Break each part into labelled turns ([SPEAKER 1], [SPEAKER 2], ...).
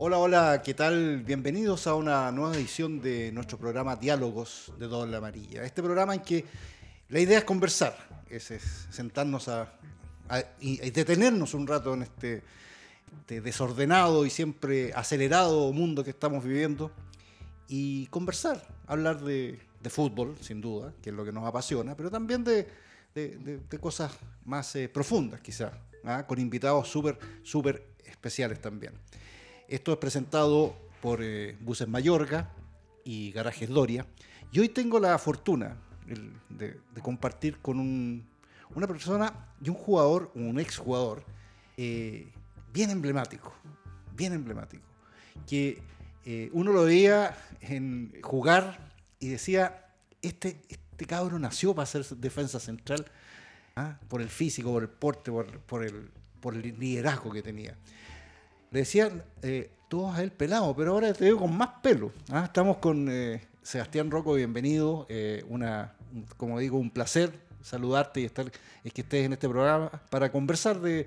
[SPEAKER 1] Hola, hola, ¿qué tal? Bienvenidos a una nueva edición de nuestro programa Diálogos de Doble Amarilla. Este programa en que la idea es conversar, es, sentarnos a, y, detenernos un rato en este, este, desordenado y siempre acelerado mundo que estamos viviendo y conversar, hablar de, fútbol, sin duda, que es lo que nos apasiona, pero también de, cosas más eh, profundas, quizás, ¿ah? con invitados súper, súper especiales también. Esto es presentado por eh, Buses Mayorga y Garajes Doria. Y hoy tengo la fortuna de, compartir con una persona y un jugador, un exjugador, eh, bien emblemático, bien emblemático, que eh, uno lo veía en jugar y decía, este, este cabro nació para ser defensa central, ¿ah? por el físico, por el porte, por, el, por el liderazgo que tenía le decían eh, todos a él pelado, pero ahora te veo con más pelo. ¿ah? Estamos con eh, Sebastián Rocco, bienvenido. Eh, una, como digo, un placer saludarte y estar, es que estés en este programa para conversar de,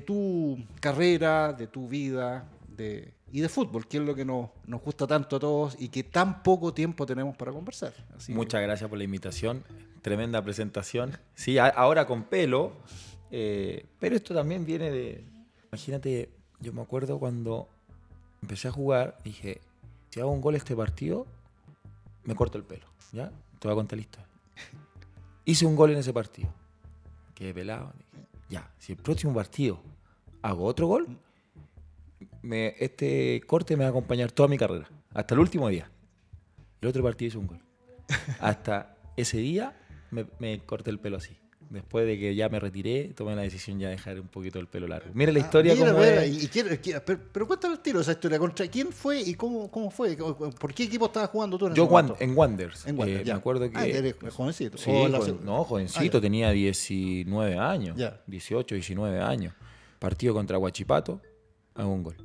[SPEAKER 1] tu carrera, de tu vida de, y de fútbol, que es lo que nos, gusta tanto a todos y que tan poco tiempo tenemos para conversar.
[SPEAKER 2] Muchas gracias por la invitación, tremenda presentación. Sí, ahora con pelo, pero esto también viene de, imagínate, yo me acuerdo cuando empecé a jugar, dije, si hago un gol este partido, me corto el pelo. ¿Ya? Te voy a contar la historia. Hice un gol en ese partido. Quedé pelado. ya, si el próximo partido hago otro gol, me, este corte me va a acompañar toda mi carrera. Hasta el último día. El otro partido hice un gol. Hasta ese día me, me corté el pelo así después de que ya me retiré, tomé la decisión ya de dejar un poquito el pelo largo. Mira la ah, historia como
[SPEAKER 1] pero, cuéntame el tiro esa historia. ¿Contra quién fue y cómo, cómo fue? ¿Por qué equipo estabas jugando tú en
[SPEAKER 2] Yo en Wanders. En Wanders, eh, Me acuerdo que... Ah,
[SPEAKER 1] eres jovencito.
[SPEAKER 2] Sí, no, jovencito, ah, tenía 19 años. 18, 19 años. Partido contra Huachipato, hago un gol.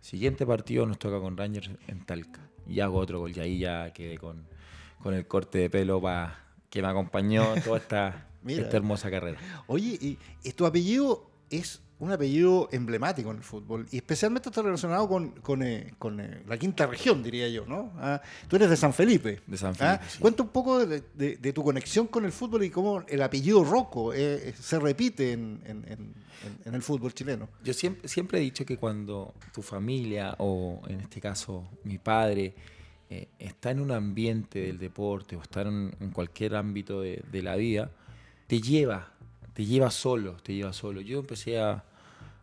[SPEAKER 2] Siguiente partido nos toca con Rangers en Talca. Y hago otro gol. Y ahí ya quedé con, con el corte de pelo para que me acompañó toda esta esta hermosa carrera.
[SPEAKER 1] Oye, y, tu apellido es un apellido emblemático en el fútbol y especialmente está relacionado con, con, eh, eh, la quinta región, diría yo, ¿no? Ah, tú eres de San Felipe.
[SPEAKER 2] De San ¿ah?
[SPEAKER 1] Felipe. Cuenta un poco de, tu conexión con el fútbol y cómo el apellido Rocco eh, se repite en, en, el fútbol chileno.
[SPEAKER 2] Yo siempre, siempre he dicho que cuando tu familia, o en este caso mi padre, está en un ambiente del deporte o está en, cualquier ámbito de, de la vida, te lleva, te lleva solo, te lleva solo. Yo empecé a,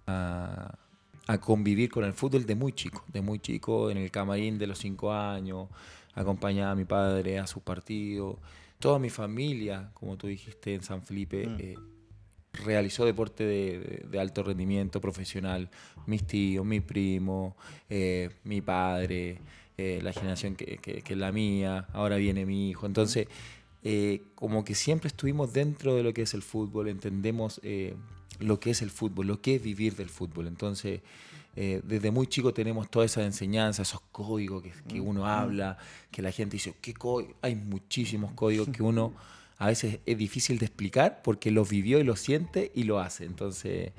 [SPEAKER 2] a, convivir con el fútbol de muy chico, de muy chico, en el camarín de los cinco años, acompañaba a mi padre a sus partidos. Toda mi familia, como tú dijiste en San Felipe, mm. eh, realizó deporte de, alto rendimiento profesional. Mis tíos, mi primo, eh, mi padre, eh, la generación que, que, es la mía, ahora viene mi hijo. Entonces, eh, como que siempre estuvimos dentro de lo que es el fútbol, entendemos eh, lo que es el fútbol, lo que es vivir del fútbol. Entonces, eh, desde muy chico tenemos toda esa enseñanza, esos códigos que, uno habla, que la gente dice, ¿qué Hay muchísimos códigos que uno a veces es difícil de explicar porque los vivió y lo siente y lo hace. Entonces,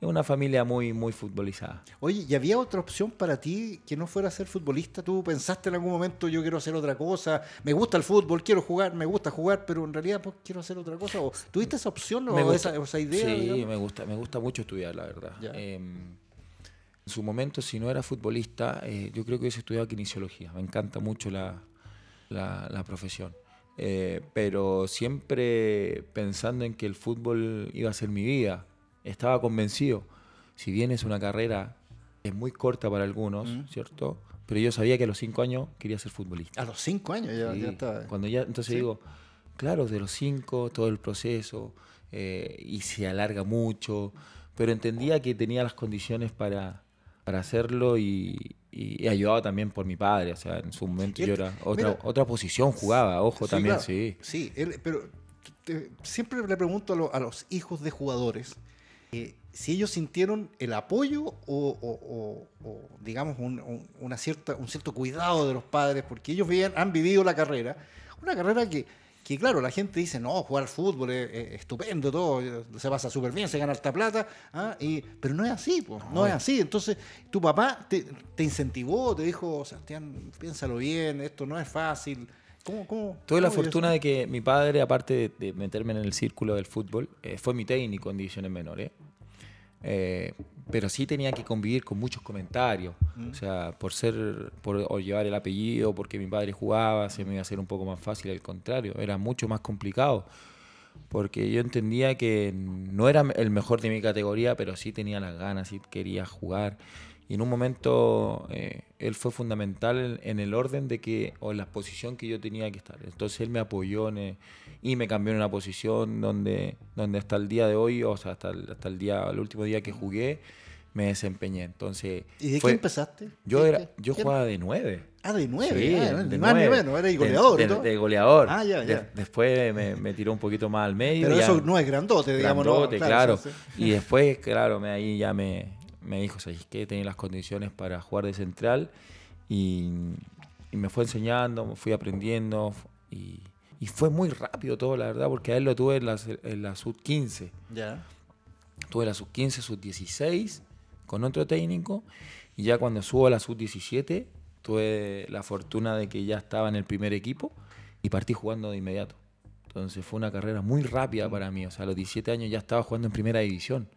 [SPEAKER 2] es una familia muy, muy futbolizada.
[SPEAKER 1] Oye, ¿y había otra opción para ti que no fuera ser futbolista? ¿Tú pensaste en algún momento, yo quiero hacer otra cosa? Me gusta el fútbol, quiero jugar, me gusta jugar, pero en realidad pues, quiero hacer otra cosa. ¿O ¿Tuviste esa opción o esa, idea?
[SPEAKER 2] Sí, me gusta, me gusta mucho estudiar, la verdad. Em, en su momento, si no era futbolista, eh, yo creo que hubiese estudiado kinesiología. Me encanta mucho la, la, profesión. Eh, pero siempre pensando en que el fútbol iba a ser mi vida estaba convencido, si bien es una carrera, es muy corta para algunos, ¿cierto? Pero yo sabía que a los cinco años quería ser futbolista.
[SPEAKER 1] A los cinco años ya, estaba.
[SPEAKER 2] Cuando ya, entonces digo, claro, de los cinco, todo el proceso, eh, y se alarga mucho, pero entendía que tenía las condiciones para, para hacerlo y, ayudado también por mi padre. O sea, en su momento yo era otra, otra posición, jugaba, ojo también, sí.
[SPEAKER 1] Sí, pero siempre le pregunto a, los hijos de jugadores eh, si ellos sintieron el apoyo o, digamos, una cierta, un cierto cuidado de los padres, porque ellos han vivido la carrera, una carrera que, que claro, la gente dice, no, jugar fútbol es, es estupendo, todo, se pasa súper bien, se gana harta plata, ¿ah? y, pero no es así, pues, no es así. Entonces, tu papá te, te incentivó, te dijo, Sebastián, piénsalo bien, esto no es fácil. ¿Cómo, cómo,
[SPEAKER 2] Tuve la
[SPEAKER 1] cómo
[SPEAKER 2] fortuna
[SPEAKER 1] eso?
[SPEAKER 2] de que mi padre, aparte de, de meterme en el círculo del fútbol, eh, fue mi técnico en divisiones menores. Eh, pero sí tenía que convivir con muchos comentarios. O sea, por ser, por o llevar el apellido, porque mi padre jugaba, se me iba a hacer un poco más fácil. Al contrario, era mucho más complicado. Porque yo entendía que no era el mejor de mi categoría, pero sí tenía las ganas, sí quería jugar. Y en un momento eh, él fue fundamental en, en el orden de que, o en la posición que yo tenía que estar. Entonces él me apoyó en, eh, y me cambió en una posición donde, donde hasta el día de hoy, o sea, hasta el, hasta el día, el último día que jugué, me desempeñé. Entonces,
[SPEAKER 1] ¿Y de
[SPEAKER 2] fue-
[SPEAKER 1] qué empezaste?
[SPEAKER 2] Yo,
[SPEAKER 1] ¿Qué-
[SPEAKER 2] era,
[SPEAKER 1] qué-
[SPEAKER 2] yo
[SPEAKER 1] qué-
[SPEAKER 2] jugaba de nueve.
[SPEAKER 1] Ah, de nueve,
[SPEAKER 2] Sí,
[SPEAKER 1] ah,
[SPEAKER 2] de
[SPEAKER 1] ni ni
[SPEAKER 2] nueve.
[SPEAKER 1] menos, era
[SPEAKER 2] De-
[SPEAKER 1] goleador
[SPEAKER 2] de, de goleador.
[SPEAKER 1] Ah, ya, ya.
[SPEAKER 2] después me, me tiró un poquito más al medio.
[SPEAKER 1] Pero
[SPEAKER 2] ya-
[SPEAKER 1] eso no es grandote, digamos, ¿no?
[SPEAKER 2] claro.
[SPEAKER 1] sí, sí.
[SPEAKER 2] Y después, claro, me, ahí ya me, me dijo, ¿sabes qué? Tenía las condiciones para jugar de central y, y me fue enseñando, me fui aprendiendo y, y fue muy rápido todo, la verdad, porque a él lo tuve en la, en la sub-15.
[SPEAKER 1] Ya.
[SPEAKER 2] Tuve la sub-15, sub-16 con otro técnico y ya cuando subo a la sub-17 tuve la fortuna de que ya estaba en el primer equipo y partí jugando de inmediato. Entonces fue una carrera muy rápida para mí. O sea, a los 17 años ya estaba jugando en primera división,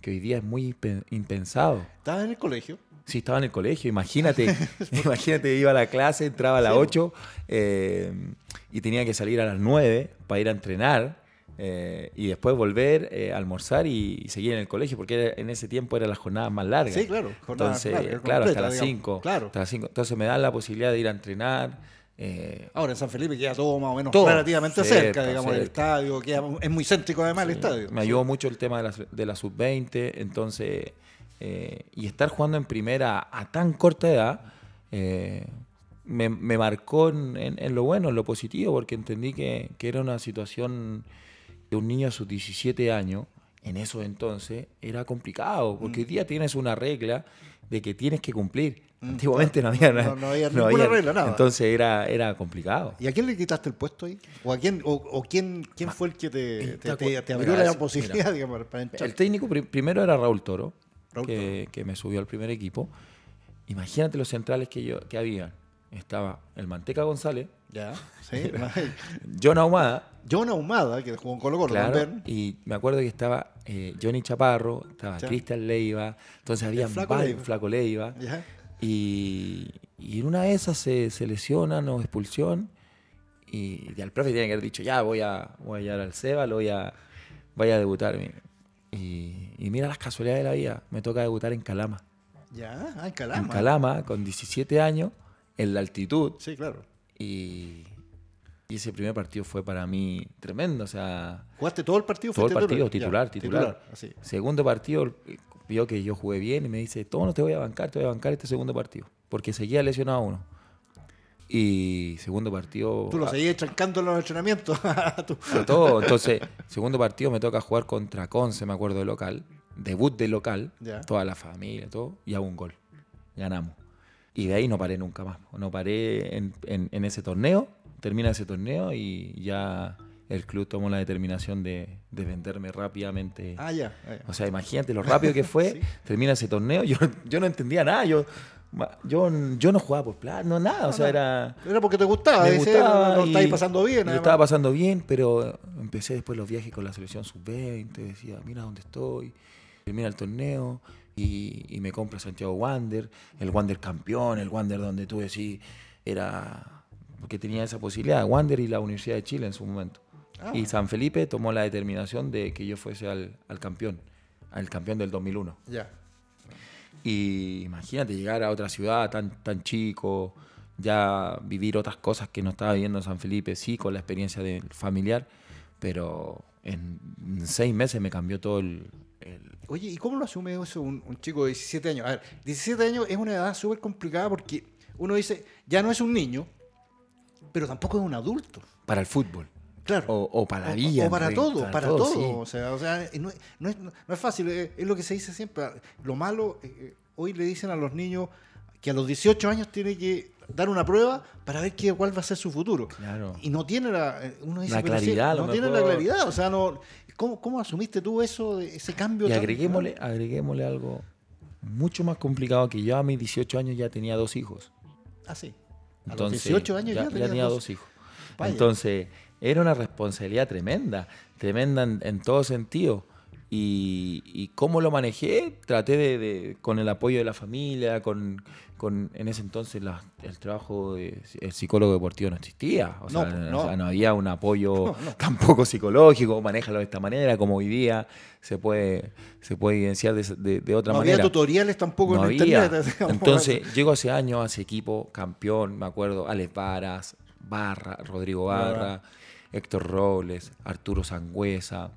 [SPEAKER 2] que hoy día es muy impen- impensado.
[SPEAKER 1] ¿Estabas en el colegio?
[SPEAKER 2] Sí, estaba en el colegio, imagínate, imagínate, iba a la clase, entraba a las 8 eh, y tenía que salir a las 9 para ir a entrenar eh, y después volver eh, a almorzar y, y seguir en el colegio, porque era- en ese tiempo eran las jornadas más largas.
[SPEAKER 1] Sí, claro, jornada
[SPEAKER 2] Entonces,
[SPEAKER 1] larga,
[SPEAKER 2] claro, hasta las
[SPEAKER 1] digamos.
[SPEAKER 2] 5.
[SPEAKER 1] Claro.
[SPEAKER 2] Hasta las 5. Entonces me dan la posibilidad de ir a entrenar. Eh,
[SPEAKER 1] Ahora en San Felipe queda todo más o menos
[SPEAKER 2] Todo,
[SPEAKER 1] relativamente cerca,
[SPEAKER 2] cerca,
[SPEAKER 1] digamos, el
[SPEAKER 2] cerca.
[SPEAKER 1] estadio, queda, es muy céntrico además el estadio.
[SPEAKER 2] Me ayudó mucho el tema de la, de la sub-20, entonces, eh, y estar jugando en primera a tan corta edad, eh, me, me marcó en, en- en lo bueno, en lo positivo, porque entendí que, que era una situación de un niño a sus 17 años, en eso entonces, era complicado, porque hoy
[SPEAKER 1] Mm.
[SPEAKER 2] día tienes una regla de que tienes que cumplir.
[SPEAKER 1] Mm,
[SPEAKER 2] Antiguamente no había,
[SPEAKER 1] No- no había ninguna regla, nada.
[SPEAKER 2] Entonces era, era complicado.
[SPEAKER 1] ¿Y a quién le quitaste el puesto ahí? ¿O a quién, o, o quién, quién fue el que te,
[SPEAKER 2] Eh,
[SPEAKER 1] te,
[SPEAKER 2] te
[SPEAKER 1] te- abrió
[SPEAKER 2] mira,
[SPEAKER 1] la posibilidad, digamos, para entrar?
[SPEAKER 2] El técnico pri- primero era Raúl Toro,
[SPEAKER 1] Raúl
[SPEAKER 2] que, que me subió al primer equipo. Imagínate los centrales que, yo, que había. Estaba el Manteca González,
[SPEAKER 1] Ya, sí.
[SPEAKER 2] John Ahumada,
[SPEAKER 1] John Ahumada, que jugó en Colo Colo
[SPEAKER 2] claro,
[SPEAKER 1] también.
[SPEAKER 2] y me acuerdo que estaba eh, Johnny Chaparro, estaba. Cristian Leiva, entonces había
[SPEAKER 1] Flaco Leiva.
[SPEAKER 2] Flaco Leiva.
[SPEAKER 1] Ya.
[SPEAKER 2] Y, y en una de esas se, se lesionan o expulsión. Y, y al profe tiene que haber dicho, ya voy a, voy a llevar al Seba, lo voy a, voy a debutar. Y, y mira las casualidades de la vida, me toca debutar en Calama.
[SPEAKER 1] Ya, ah, en Calama.
[SPEAKER 2] En Calama, con 17 años, en la altitud.
[SPEAKER 1] Sí, claro.
[SPEAKER 2] Y, y ese primer partido fue para mí tremendo. O sea,
[SPEAKER 1] ¿Jugaste todo el partido?
[SPEAKER 2] todo el partido,
[SPEAKER 1] Ya,
[SPEAKER 2] titular, titular.
[SPEAKER 1] así.
[SPEAKER 2] Segundo partido, vio que yo jugué bien y me dice, todo no te voy a bancar, te voy a bancar este segundo partido. Porque seguía lesionado uno. Y segundo partido...
[SPEAKER 1] Tú lo
[SPEAKER 2] ah,
[SPEAKER 1] seguías trancando en los entrenamientos.
[SPEAKER 2] Todo. Entonces, segundo partido me toca jugar contra Conce, me acuerdo de local. Debut de local,
[SPEAKER 1] Ya.
[SPEAKER 2] toda la familia, todo, y hago un gol. Ganamos. Y de ahí no paré nunca más. No paré en, en- en ese torneo, termina ese torneo y ya el club tomó la determinación de, de venderme rápidamente.
[SPEAKER 1] Ah, ya. ah, ya.
[SPEAKER 2] O sea, imagínate lo rápido que fue,
[SPEAKER 1] Sí.
[SPEAKER 2] termina ese torneo, yo, yo no entendía nada, yo, yo, yo no jugaba por plata, no nada, o sea, era...
[SPEAKER 1] Era porque te gustaba,
[SPEAKER 2] Me
[SPEAKER 1] dice,
[SPEAKER 2] gustaba
[SPEAKER 1] lo, estáis pasando bien.
[SPEAKER 2] Lo estaba pasando bien, pero empecé después los viajes con la selección sub-20, decía, mira dónde estoy, termina el torneo y, y me compra Santiago Wander, el Wander campeón, el Wander donde tú decís, era... Porque tenía esa posibilidad, Wander y la Universidad de Chile en su momento.
[SPEAKER 1] Ah.
[SPEAKER 2] Y San Felipe tomó la determinación de que yo fuese al, al campeón, al campeón del 2001.
[SPEAKER 1] Ya.
[SPEAKER 2] Y imagínate llegar a otra ciudad tan, tan chico, ya vivir otras cosas que no estaba viviendo en San Felipe, sí, con la experiencia de familiar, pero en seis meses me cambió todo el... el-
[SPEAKER 1] Oye, ¿y cómo lo asume eso un, un chico de 17 años? A ver, 17 años es una edad súper complicada porque uno dice, ya no es un niño, pero tampoco es un adulto.
[SPEAKER 2] para el fútbol.
[SPEAKER 1] Claro.
[SPEAKER 2] O, o para la
[SPEAKER 1] O-
[SPEAKER 2] vida.
[SPEAKER 1] O, para todo, para, todo.
[SPEAKER 2] sí.
[SPEAKER 1] O sea, o sea no, es- no es, no es fácil, es, es lo que se dice siempre. Lo malo, eh, eh, hoy le dicen a los niños que a los 18 años tiene que dar una prueba para ver qué, cuál va a ser su futuro.
[SPEAKER 2] Claro.
[SPEAKER 1] Y no tiene la, eh, uno dice,
[SPEAKER 2] La
[SPEAKER 1] sí,
[SPEAKER 2] claridad, lo
[SPEAKER 1] no tiene la claridad. O sea, no, ¿cómo, ¿cómo asumiste tú eso, ese cambio?
[SPEAKER 2] Y
[SPEAKER 1] tan-
[SPEAKER 2] agreguémosle, agreguémosle algo mucho más complicado que yo a mis 18 años ya tenía dos hijos.
[SPEAKER 1] Ah, sí. A los
[SPEAKER 2] Entonces,
[SPEAKER 1] 18 años ya,
[SPEAKER 2] ya,
[SPEAKER 1] tenías
[SPEAKER 2] tenía
[SPEAKER 1] dos-
[SPEAKER 2] dos hijos.
[SPEAKER 1] Vaya.
[SPEAKER 2] Entonces, era una responsabilidad tremenda, tremenda en, en todo sentido. Y, y cómo lo manejé, traté de, de- con el apoyo de la familia, con, con en ese entonces la- el trabajo de el psicólogo deportivo no existía. O sea,
[SPEAKER 1] No, pues,
[SPEAKER 2] o
[SPEAKER 1] no.
[SPEAKER 2] sea, no había un apoyo
[SPEAKER 1] No, no.
[SPEAKER 2] tampoco psicológico, manéjalo de esta manera, como hoy día se puede, se puede evidenciar de, de- de otra
[SPEAKER 1] no
[SPEAKER 2] manera.
[SPEAKER 1] había tutoriales tampoco
[SPEAKER 2] No
[SPEAKER 1] en
[SPEAKER 2] había.
[SPEAKER 1] internet.
[SPEAKER 2] Entonces, llego hace años a ese equipo, campeón, me acuerdo, Alex Varas, Barra, Rodrigo Barra, Héctor Robles, Arturo Sangüesa,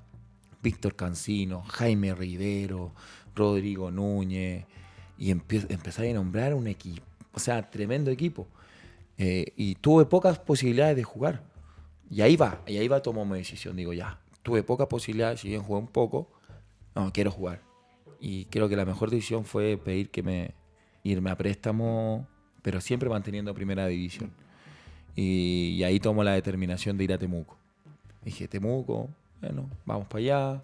[SPEAKER 2] Víctor Cancino, Jaime Rivero, Rodrigo Núñez, y empecé a nombrar un equipo, o sea, tremendo equipo. Eh, y tuve pocas posibilidades de jugar. Y ahí va, y ahí va tomó mi decisión. Digo, ya, tuve pocas posibilidades, si bien jugué un poco, no, quiero jugar. Y creo que la mejor decisión fue pedir que me irme a préstamo, pero siempre manteniendo primera división. Y, y ahí tomo la determinación de ir a Temuco. Dije, Temuco, bueno, vamos para allá.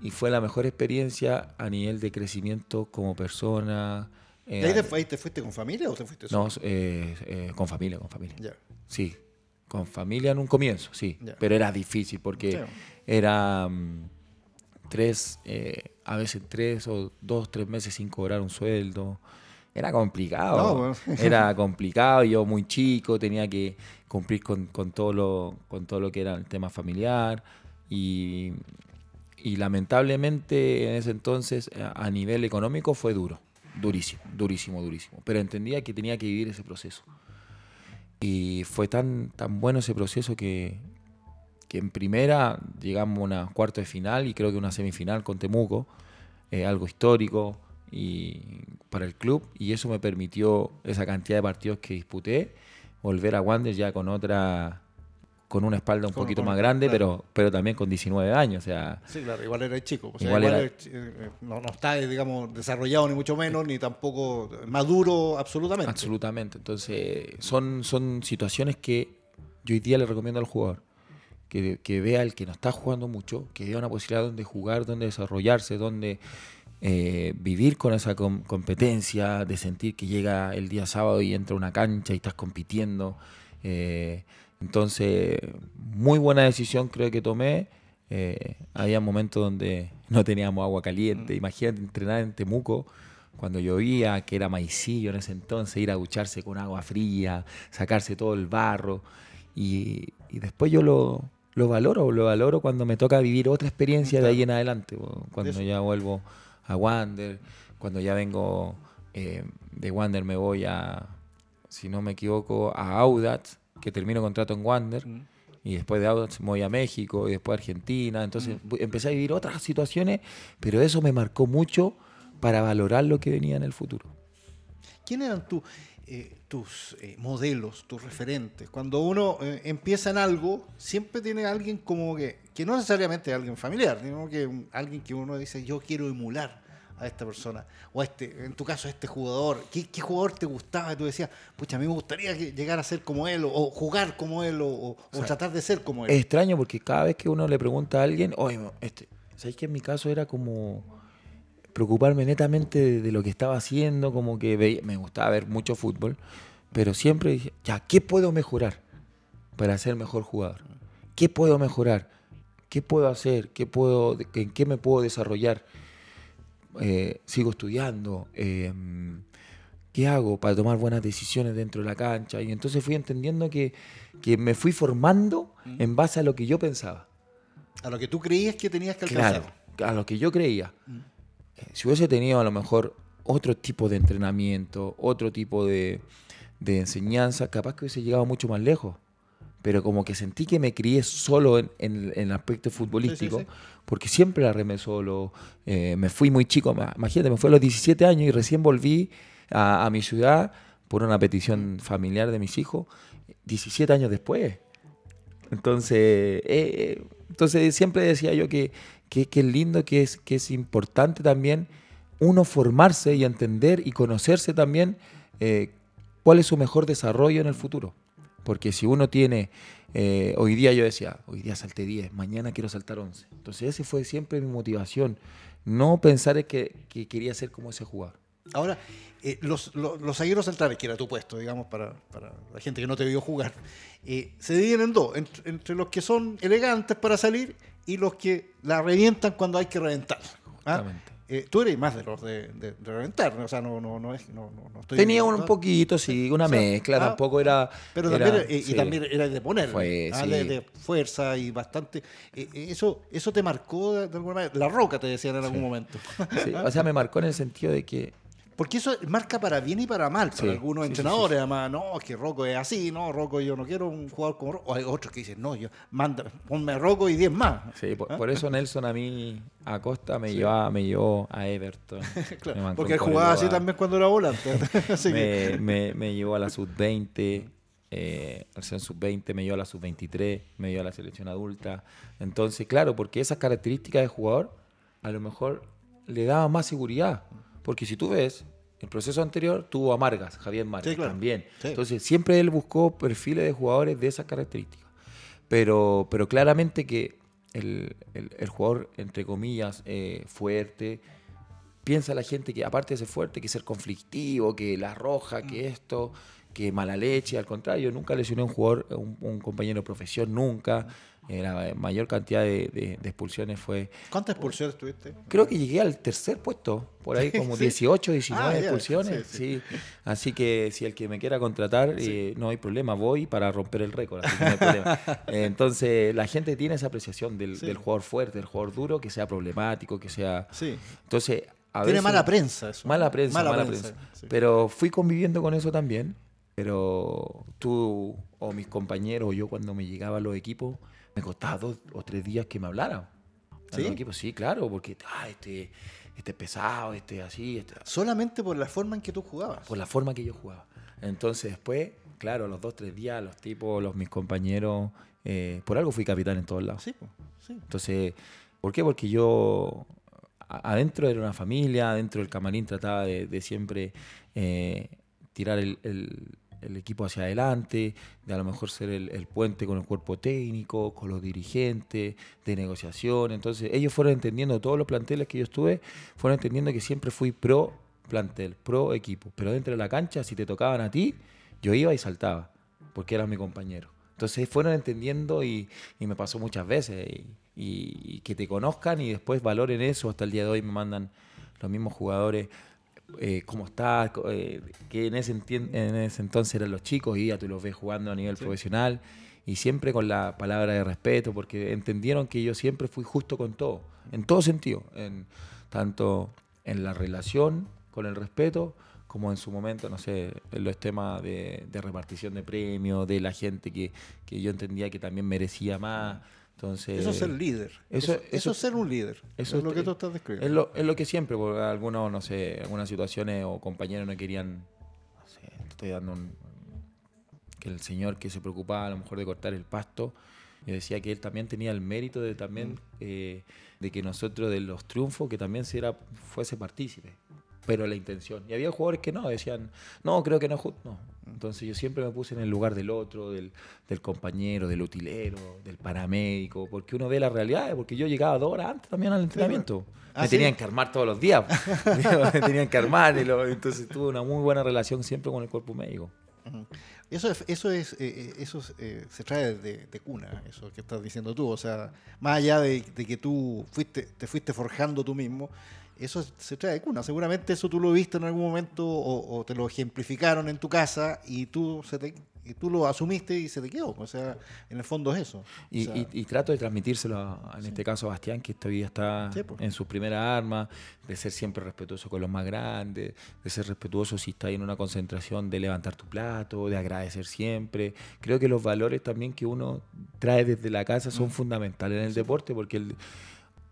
[SPEAKER 2] Y fue la mejor experiencia a nivel de crecimiento como persona. eh,
[SPEAKER 1] ¿Y ahí te, ahí te fuiste con familia o te fuiste
[SPEAKER 2] no,
[SPEAKER 1] solo?
[SPEAKER 2] eh, eh, con familia, con familia. Sí, con familia en un comienzo, sí. Pero era difícil porque
[SPEAKER 1] Sí.
[SPEAKER 2] era mm, tres, eh, a veces tres o dos, tres meses sin cobrar un sueldo. Era complicado.
[SPEAKER 1] No, bueno.
[SPEAKER 2] Era complicado. Yo muy chico, tenía que cumplir con, con todo, lo, con todo lo que era el tema familiar. Y, y lamentablemente en ese entonces, a a nivel económico, fue duro. Durísimo, durísimo, durísimo. Pero entendía que tenía que vivir ese proceso. Y fue tan, tan bueno ese proceso que, que en primera llegamos a una cuarto de final y creo que una semifinal con Temuco, eh, algo histórico y para el club y eso me permitió esa cantidad de partidos que disputé volver a Wander ya con otra con una espalda un
[SPEAKER 1] Con-
[SPEAKER 2] poquito
[SPEAKER 1] con-
[SPEAKER 2] más grande
[SPEAKER 1] claro.
[SPEAKER 2] pero pero también con 19 años o sea
[SPEAKER 1] Sí, claro, igual era chico. O sea,
[SPEAKER 2] Igual
[SPEAKER 1] igual
[SPEAKER 2] era-
[SPEAKER 1] era- eh, no, no está, digamos, desarrollado ni mucho menos, ni tampoco maduro absolutamente.
[SPEAKER 2] Absolutamente. Entonces, son, son situaciones que yo hoy día le recomiendo al jugador. Que, que vea el que no está jugando mucho, que vea una posibilidad donde jugar, donde desarrollarse, donde eh, vivir con esa com- competencia, de sentir que llega el día sábado y entra a una cancha y estás compitiendo. Eh, entonces, muy buena decisión creo que tomé. Eh, había momentos donde no teníamos agua caliente. Imagínate entrenar en Temuco cuando llovía, que era maicillo en ese entonces, ir a ducharse con agua fría, sacarse todo el barro. Y, y después yo lo, lo valoro, lo valoro cuando me toca vivir otra experiencia de ahí en adelante, cuando ya vuelvo a Wander, cuando ya vengo eh, de Wander me voy a, si no me equivoco, a Audax, que termino contrato en Wander.
[SPEAKER 1] Mm.
[SPEAKER 2] Y después de Audax me voy a México y después a Argentina. Entonces
[SPEAKER 1] Mm.
[SPEAKER 2] empecé a vivir otras situaciones, pero eso me marcó mucho para valorar lo que venía en el futuro.
[SPEAKER 1] ¿Quién eran tu- eh, tus eh, modelos, tus referentes? Cuando uno eh, empieza en algo, siempre tiene alguien como que, que no necesariamente es alguien familiar, sino que un- alguien que uno dice, yo quiero emular a esta persona, o a este, en tu caso, a este jugador. ¿Qué, qué jugador te gustaba? Y tú decías, pucha, a mí me gustaría llegar a ser como él, o, o jugar como él, o, o- o tratar de ser como él.
[SPEAKER 2] Es extraño porque cada vez que uno le pregunta a alguien, oye, este, ¿sabes que en mi caso era como preocuparme netamente de, de lo que estaba haciendo? Como que veía- me gustaba ver mucho fútbol, pero siempre dije, ya, ¿qué puedo mejorar para ser mejor jugador? ¿Qué puedo mejorar? ¿Qué puedo hacer? ¿Qué puedo, ¿En qué me puedo desarrollar? Eh, sigo estudiando. eh, ¿Qué hago para tomar buenas decisiones dentro de la cancha? Y entonces fui entendiendo que, que me fui formando en base a lo que yo pensaba.
[SPEAKER 1] A lo que tú creías que tenías que alcanzar.
[SPEAKER 2] Claro, a lo que yo creía. Eh, Si hubiese tenido a lo mejor otro tipo de entrenamiento, otro tipo de, de enseñanza, capaz que hubiese llegado mucho más lejos. Pero como que sentí que me crié solo en, en- en el aspecto futbolístico,
[SPEAKER 1] sí.
[SPEAKER 2] porque siempre la remé solo. eh, me fui muy chico, ma- imagínate, me fui a los 17 años y recién volví a, a mi ciudad por una petición familiar de mis hijos, 17 años después. Entonces, eh, eh, entonces siempre decía yo que, que, que es lindo, que es, que es importante también uno formarse y entender y conocerse también eh, cuál es su mejor desarrollo en el futuro. Porque si uno tiene, eh, hoy día yo decía, hoy día salté 10, mañana quiero saltar 11. Entonces ese fue siempre mi motivación, no pensar que, que quería ser como ese jugador.
[SPEAKER 1] Ahora, eh, los, los, los, zagueros centrales, que era tu puesto, digamos, para, para la gente que no te vio jugar, eh, se dividen en dos, entre, entre, los que son elegantes para salir y los que la revientan cuando hay que reventar. ¿ah? Eh, tú eres más de los de, de, de, reventar, o sea, no, no, no, es, no, no estoy
[SPEAKER 2] Tenía un, un, poquito, sí, una o sea, mezcla, ah, tampoco era...
[SPEAKER 1] Pero
[SPEAKER 2] era,
[SPEAKER 1] también, eh, sí. y también era de poner,
[SPEAKER 2] Fue,
[SPEAKER 1] ¿ah?
[SPEAKER 2] sí.
[SPEAKER 1] de, de, fuerza y bastante... Eh, eso, eso te marcó de, alguna manera, la roca te decían en algún momento.
[SPEAKER 2] o sea, me marcó en el sentido de que
[SPEAKER 1] porque eso marca para bien y para mal para sí, algunos sí, entrenadores. Sí, además, no, es que Rocco es así, no, Rocco yo no quiero un jugador como Rocco. O hay otros que dicen, no, yo manda, ponme a Rocco y 10 más.
[SPEAKER 2] Sí, por, ¿Ah? por, eso Nelson a mí, a Costa, me, llevaba, me llevó a Everton.
[SPEAKER 1] claro, porque él jugaba así también cuando era volante.
[SPEAKER 2] me, me, me, llevó a la sub-20. Eh, al ser sub-20 me llevó a la sub-23, me llevó a la selección adulta. Entonces, claro, porque esas características de jugador a lo mejor le daba más seguridad. Porque si tú ves, el proceso anterior tuvo a Margas, Javier Margas,
[SPEAKER 1] sí, claro.
[SPEAKER 2] también.
[SPEAKER 1] Sí.
[SPEAKER 2] Entonces, siempre él buscó perfiles de jugadores de esas características. Pero, pero claramente que el, el, el jugador, entre comillas, eh, fuerte, piensa la gente que aparte de ser fuerte, que ser conflictivo, que la roja, que esto, que mala leche. Al contrario, nunca lesioné a un jugador, un, un compañero de profesión, nunca. Eh, la mayor cantidad de, de, de, expulsiones fue...
[SPEAKER 1] ¿Cuántas expulsiones tuviste?
[SPEAKER 2] Creo que llegué al tercer puesto, por ahí como sí. 18, 19 ah, expulsiones. Sí, sí. Así que si el que me quiera contratar, eh, no hay problema, voy para romper el récord. Así que no hay problema. eh, entonces la gente tiene esa apreciación del, del, jugador fuerte, del jugador duro, que sea problemático, que sea... Entonces...
[SPEAKER 1] A tiene veces, mala prensa eso.
[SPEAKER 2] Mala prensa, mala, mala prensa. prensa. Pero fui conviviendo con eso también. Pero tú o mis compañeros o yo cuando me llegaba a los equipos me costaba dos o tres días que me hablaran.
[SPEAKER 1] ¿Sí?
[SPEAKER 2] Equipo, sí, claro, porque ah, este, este pesado, este así. Este...
[SPEAKER 1] Solamente por la forma en que tú jugabas.
[SPEAKER 2] Por la forma que yo jugaba. Entonces después, claro, los dos, tres días, los tipos, los mis compañeros, eh, por algo fui capitán en todos lados.
[SPEAKER 1] Sí, sí.
[SPEAKER 2] Entonces, ¿por qué? Porque yo adentro era una familia, adentro del camarín trataba de, de siempre eh, tirar el, el el equipo hacia adelante, de a lo mejor ser el, puente con el cuerpo técnico, con los dirigentes, de negociación. Entonces ellos fueron entendiendo, todos los planteles que yo estuve, fueron entendiendo que siempre fui pro plantel, pro equipo. Pero dentro de la cancha, si te tocaban a ti, yo iba y saltaba, porque eras mi compañero. Entonces fueron entendiendo y, y me pasó muchas veces, y que te conozcan y después valoren eso. Hasta el día de hoy me mandan los mismos jugadores eh, cómo estás, eh, que en ese, en ese, entonces eran los chicos y ya tú los ves jugando a nivel sí. profesional y siempre con la palabra de respeto, porque entendieron que yo siempre fui justo con todo, en todo sentido, en, tanto en la relación, con el respeto, como en su momento, no sé, en los temas de, de repartición de premios, de la gente que, que, yo entendía que también merecía más. Entonces,
[SPEAKER 1] eso es ser líder. Eso, eso, eso, es ser un líder.
[SPEAKER 2] Eso
[SPEAKER 1] es lo que tú estás describiendo.
[SPEAKER 2] Es lo, es lo que siempre, porque algunos, no sé, algunas situaciones o compañeros no querían, no sé, estoy dando un, que el señor que se preocupaba a lo mejor de cortar el pasto, yo decía que él también tenía el mérito de también mm. eh, de que nosotros de los triunfos que también se era, fuese partícipe pero la intención. Y había jugadores que no, decían, no, creo que no es justo. No. Entonces yo siempre me puse en el lugar del otro, del, del, compañero, del utilero, del paramédico, porque uno ve la realidad, porque yo llegaba dos horas antes también al entrenamiento. ¿Ah, me ¿sí? tenían que armar todos los días, me tenían que armar, y lo, entonces tuve una muy buena relación siempre con el cuerpo médico.
[SPEAKER 1] Eso, es, eso, es, eh, eso eh, se trae de, de, cuna, eso que estás diciendo tú. O sea, más allá de, de que tú fuiste, te fuiste forjando tú mismo, eso se trae de cuna. Seguramente eso tú lo viste en algún momento o, o te lo ejemplificaron en tu casa y tú, se te, y tú lo asumiste y se te quedó. O sea, en el fondo es eso.
[SPEAKER 2] Y,
[SPEAKER 1] o sea,
[SPEAKER 2] y, y trato de transmitírselo, a, en sí. este caso a Bastián, que todavía está sí, pues. en su primera arma, de ser siempre respetuoso con los más grandes, de ser respetuoso si está en una concentración, de levantar tu plato, de agradecer siempre. Creo que los valores también que uno trae desde la casa son mm. fundamentales en el deporte, porque el,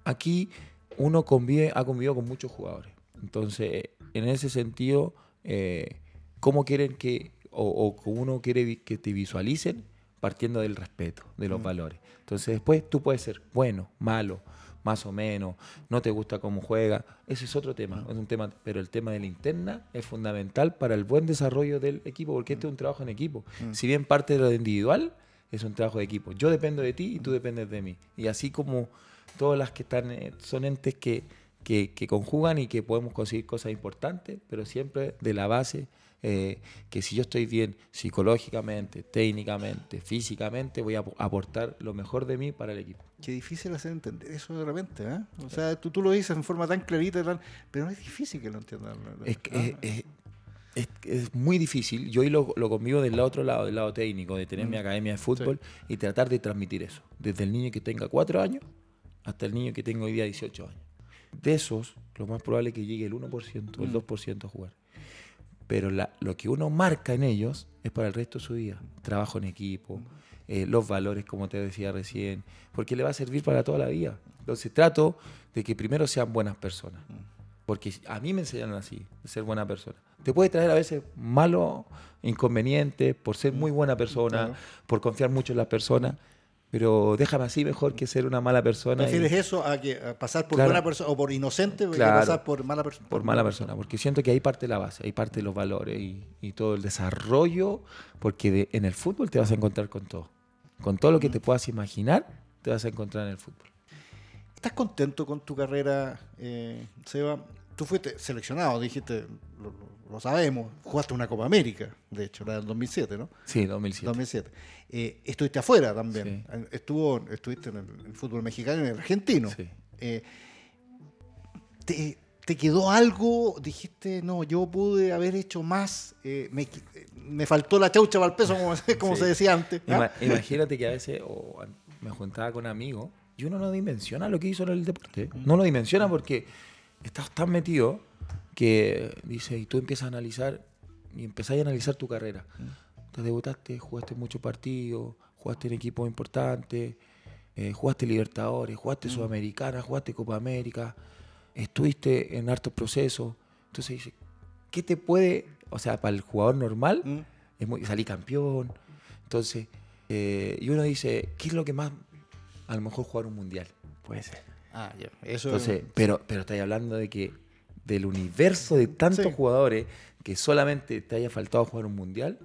[SPEAKER 2] aquí uno convive, ha convivido con muchos jugadores. Entonces, en ese sentido, eh, ¿cómo quieren que, o, o uno quiere que te visualicen? Partiendo del respeto, de los mm. valores. Entonces, después tú puedes ser bueno, malo, más o menos, no te gusta cómo juega, ese es otro tema, es un tema, pero el tema de la interna es fundamental para el buen desarrollo del equipo, porque este es un trabajo en equipo. Si bien parte de lo individual, es un trabajo de equipo. Yo dependo de ti y tú dependes de mí. Y así como todas las que están, eh, son entes que, que, que conjugan y que podemos conseguir cosas importantes, pero siempre de la base eh, que si yo estoy bien psicológicamente, técnicamente, físicamente, voy a ap- aportar lo mejor de mí para el equipo.
[SPEAKER 1] Qué difícil hacer entender eso de repente, ¿eh? O sea, tú, tú lo dices en forma tan clarita, tan- pero es difícil que lo entiendan.
[SPEAKER 2] Es, que
[SPEAKER 1] ¿ah?
[SPEAKER 2] es, es- es- muy difícil. Yo hoy lo, lo convivo del otro lado, del lado técnico, de tener mi academia de fútbol y tratar de transmitir eso. Desde el niño que tenga cuatro años hasta el niño que tenga hoy día 18 años. De esos, lo más probable es que llegue el 1% o el 2% a jugar. Pero la- lo que uno marca en ellos es para el resto de su vida. Trabajo en equipo, eh, los valores, como te decía recién, porque le va a servir para toda la vida. Entonces trato de que primero sean buenas personas. Porque a mí me enseñaron así, de ser buena persona. Te puede traer a veces malos inconvenientes por ser muy buena persona, por confiar mucho en las personas, pero déjame así mejor que ser una mala persona. y-
[SPEAKER 1] ¿Prefieres eso a, que, a pasar por
[SPEAKER 2] Claro.
[SPEAKER 1] buena persona o por inocente que
[SPEAKER 2] Claro.
[SPEAKER 1] pasar por mala persona?
[SPEAKER 2] por mala persona, porque siento que ahí parte la base, ahí parte los valores y, y todo el desarrollo, porque de- en el fútbol te vas a encontrar con todo. Con todo lo que te puedas imaginar, te vas a encontrar en el fútbol.
[SPEAKER 1] ¿Estás contento con tu carrera, eh, Seba? Tú fuiste seleccionado, dijiste, lo, sabemos, jugaste una Copa América, de hecho, era en 2007, ¿no?
[SPEAKER 2] Sí, 2007.
[SPEAKER 1] 2007. Eh, estuviste afuera también.
[SPEAKER 2] Sí.
[SPEAKER 1] Estuvo, estuviste en el, fútbol mexicano y en el argentino.
[SPEAKER 2] Sí.
[SPEAKER 1] Eh, ¿te, te quedó algo? Dijiste, no, yo pude haber hecho más. eh, me, me faltó la chaucha para el peso, como, como
[SPEAKER 2] Sí.
[SPEAKER 1] se decía antes. ¿ah?
[SPEAKER 2] Ima- imagínate que a veces o an- me juntaba con amigos y uno no dimensiona lo que hizo en el deporte. No lo dimensiona porque estás tan metido que dice, y tú empiezas a analizar y empezás a analizar tu carrera. Te debutaste, jugaste muchos partidos, jugaste en equipos importantes, eh, jugaste Libertadores, jugaste Sudamericana, jugaste Copa América, estuviste en hartos procesos. Entonces dice, ¿qué te puede, o sea, para el jugador normal,
[SPEAKER 1] Mm.
[SPEAKER 2] es muy, salí campeón. Entonces, eh, y uno dice, ¿qué es lo que más, a lo mejor jugar un mundial? Puede ser.
[SPEAKER 1] Ah, ya. Eso
[SPEAKER 2] Entonces, pero, pero estáis hablando de que del universo de tantos
[SPEAKER 1] Sí.
[SPEAKER 2] jugadores que solamente te haya faltado jugar un mundial,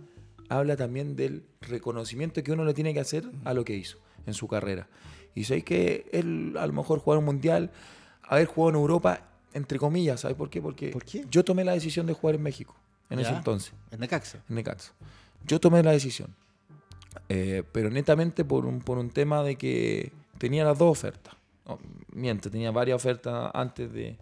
[SPEAKER 2] habla también del reconocimiento que uno le tiene que hacer a lo que hizo en su carrera. Y sabéis que él, a lo mejor jugar un mundial, haber jugado en Europa, entre comillas, ¿sabes por qué? Porque
[SPEAKER 1] ¿Por qué?
[SPEAKER 2] yo tomé la decisión de jugar en México en ese entonces
[SPEAKER 1] en Necaxa.
[SPEAKER 2] en Necaxa. Yo tomé la decisión, eh, pero netamente por un, por un tema de que tenía las dos ofertas. Miento, tenía varias ofertas antes de...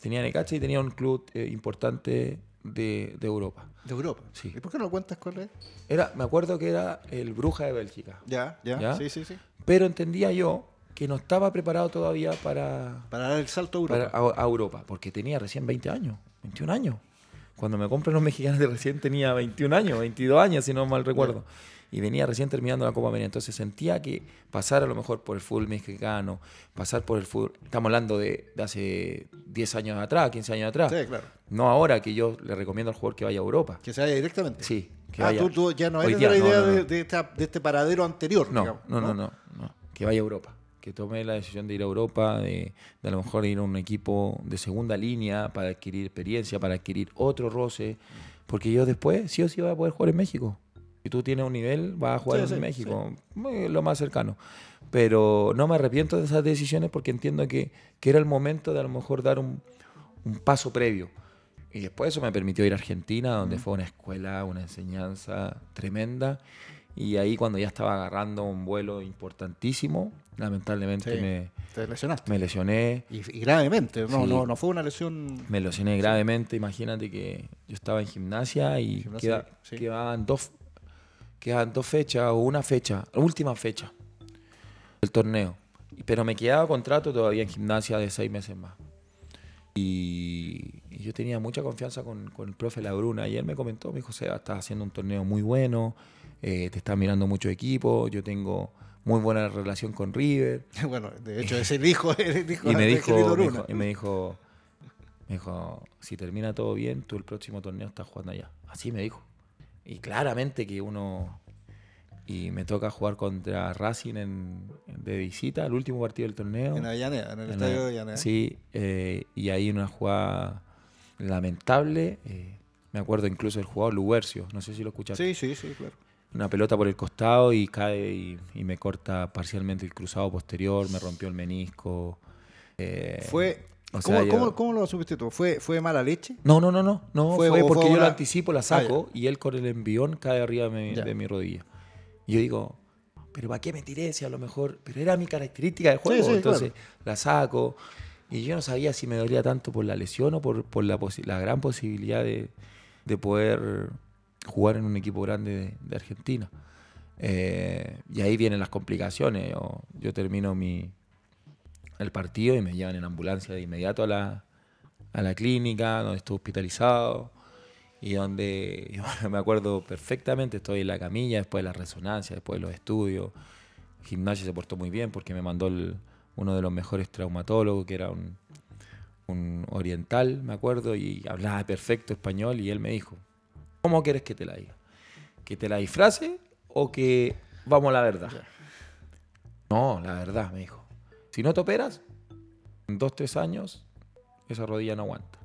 [SPEAKER 2] Tenía Necaxa y tenía un club eh, importante de, de Europa.
[SPEAKER 1] De Europa.
[SPEAKER 2] Sí.
[SPEAKER 1] ¿Y por qué no lo cuentas con él?
[SPEAKER 2] Era, me acuerdo que era el Bruja de Bélgica,
[SPEAKER 1] Ya, ya,
[SPEAKER 2] ¿Ya?
[SPEAKER 1] Sí, sí, sí.
[SPEAKER 2] pero entendía yo que no estaba preparado todavía para,
[SPEAKER 1] Para dar el salto a Europa.
[SPEAKER 2] para- a, a Europa, porque tenía recién 20 años, 21 años. Cuando me compran los mexicanos de recién tenía 21 años, 22 años, si no mal recuerdo. Y venía recién terminando la Copa América. Entonces sentía que pasar a lo mejor por el fútbol mexicano, pasar por el fútbol. Estamos hablando de, de hace 10 años atrás, 15 años atrás.
[SPEAKER 1] Sí, claro.
[SPEAKER 2] No ahora que yo le recomiendo al jugador que vaya a Europa.
[SPEAKER 1] Que se vaya directamente.
[SPEAKER 2] Sí, que
[SPEAKER 1] ah,
[SPEAKER 2] vaya.
[SPEAKER 1] tú, tú ya no eres
[SPEAKER 2] día,
[SPEAKER 1] de la idea
[SPEAKER 2] no, no.
[SPEAKER 1] De, de esta- de este paradero anterior. Digamos,
[SPEAKER 2] no, no, no, no, Que vaya a Europa. Que tome la decisión de ir a Europa, de, de a lo mejor ir a un equipo de segunda línea para adquirir experiencia, para adquirir otro roce. Porque yo después sí o sí voy a poder jugar en México. Si tú tienes un nivel, vas a jugar
[SPEAKER 1] Sí,
[SPEAKER 2] en
[SPEAKER 1] sí,
[SPEAKER 2] México. Lo más cercano. Pero no me arrepiento de esas decisiones porque entiendo que, que era el momento de a lo mejor dar un, un paso previo. Y después eso me permitió ir a Argentina, donde fue una escuela, una enseñanza tremenda. Y ahí cuando ya estaba agarrando un vuelo importantísimo, lamentablemente
[SPEAKER 1] Sí.
[SPEAKER 2] me,
[SPEAKER 1] Te lesionaste.
[SPEAKER 2] me lesioné.
[SPEAKER 1] Y, y gravemente. No,
[SPEAKER 2] Sí.
[SPEAKER 1] no, no fue una lesión.
[SPEAKER 2] Me lesioné gravemente. Imagínate que yo estaba en gimnasia y
[SPEAKER 1] Gimnasia,
[SPEAKER 2] queda-
[SPEAKER 1] sí.
[SPEAKER 2] quedaban, dos, quedaban dos fechas o una fecha, la última fecha del torneo. Pero me quedaba contrato todavía en gimnasia de seis meses más. Y, yo tenía mucha confianza con, con el profe Labruna. Y él me comentó, me dijo, Seba, estás haciendo un torneo muy bueno, eh, te están mirando mucho equipo, yo tengo muy buena relación con River.
[SPEAKER 1] Bueno, de hecho es el hijo, el hijo
[SPEAKER 2] Y me dijo, me dijo, y me dijo, me dijo, si termina todo bien, tú el próximo torneo estás jugando allá. Así me dijo. Y claramente que uno y me toca jugar contra Racing en, de visita, el último partido del torneo.
[SPEAKER 1] En Avellaneda, en el estadio de Avellaneda.
[SPEAKER 2] Sí, eh, y ahí una jugada lamentable. eh, me acuerdo incluso del jugador Lubercio, no sé si lo escuchaste.
[SPEAKER 1] Sí, sí, sí, claro.
[SPEAKER 2] Una pelota por el costado y cae y, y me corta parcialmente el cruzado posterior, me rompió el menisco. eh,
[SPEAKER 1] Fue,
[SPEAKER 2] o
[SPEAKER 1] ¿cómo,
[SPEAKER 2] yo-
[SPEAKER 1] cómo- cómo lo supiste tú? ¿Fue, ¿Fue mala leche?
[SPEAKER 2] No, no, no, no, no,
[SPEAKER 1] Fue-
[SPEAKER 2] porque
[SPEAKER 1] fue
[SPEAKER 2] yo
[SPEAKER 1] una-
[SPEAKER 2] la anticipo, la saco y él con el envión cae arriba de mi,
[SPEAKER 1] Ya.
[SPEAKER 2] de mi rodilla. Y yo digo, pero ¿para qué me tiré si a lo mejor? Pero era mi característica de juego,
[SPEAKER 1] sí,
[SPEAKER 2] entonces la saco. Y yo no sabía si me dolía tanto por la lesión o por, por la, gran posibilidad de, de poder jugar en un equipo grande de, de Argentina. Eh, y ahí vienen las complicaciones. Yo, yo termino mi, el partido y me llevan en ambulancia de inmediato a la, a la clínica, donde estuve hospitalizado y donde me acuerdo perfectamente, estoy en la camilla después de la resonancia, después de los estudios. El gimnasio se portó muy bien porque me mandó el- uno de los mejores traumatólogos, que era un, un oriental, me acuerdo, y hablaba perfecto español y él me dijo, ¿cómo quieres que te la diga? ¿Que te la disfrace o que vamos a la verdad? No, la verdad, me dijo. Si no te operas, en dos, tres años, esa rodilla no aguanta.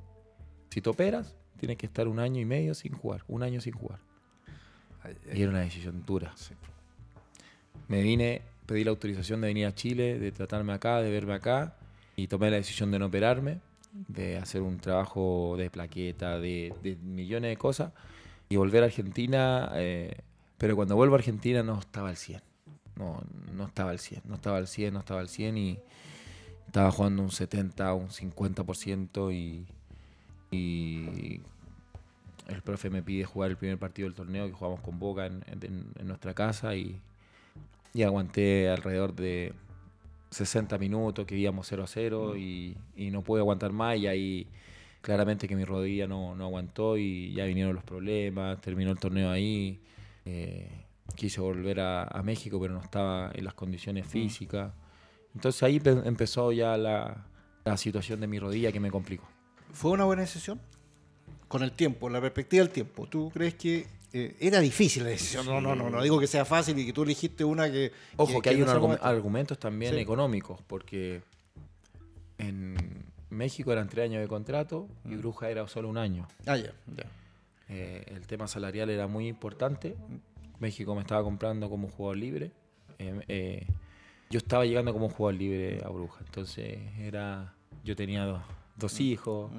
[SPEAKER 2] Si te operas, tienes que estar un año y medio sin jugar, un año sin jugar. Y era una decisión dura.
[SPEAKER 1] Sí.
[SPEAKER 2] Me vine, pedí la autorización de venir a Chile, de tratarme acá, de verme acá, y tomé la decisión de no operarme, de hacer un trabajo de plaqueta, de, de millones de cosas, y volver a Argentina. eh, pero cuando vuelvo a Argentina no estaba al 100. No, no estaba al 100, no estaba al 100, no estaba al 100 y estaba jugando un 70, un 50% y, y el profe me pide jugar el primer partido del torneo que jugamos con Boca en, en- en nuestra casa y, y aguanté alrededor de 60 minutos que íbamos 0 a 0 y, y no pude aguantar más y ahí claramente que mi rodilla no, no aguantó y ya vinieron los problemas, terminó el torneo ahí, eh, quise volver a, a México pero no estaba en las condiciones físicas, entonces ahí pe- empezó ya la, la situación de mi rodilla que me complicó.
[SPEAKER 1] ¿Fue una buena decisión? Con el tiempo, la perspectiva del tiempo. ¿Tú crees que eh, era difícil la decisión? No, no, no, no digo que sea fácil y que tú elegiste una que...
[SPEAKER 2] Ojo, que, hay
[SPEAKER 1] no
[SPEAKER 2] unos argumentos también
[SPEAKER 1] Sí.
[SPEAKER 2] económicos, porque en México eran tres años de contrato y Bruja era solo un año.
[SPEAKER 1] Ah, ya, ya.
[SPEAKER 2] Eh, el tema salarial era muy importante. México me estaba comprando como jugador libre. Eh, eh, yo estaba llegando como jugador libre a Bruja. Entonces era. Yo tenía dos, dos hijos.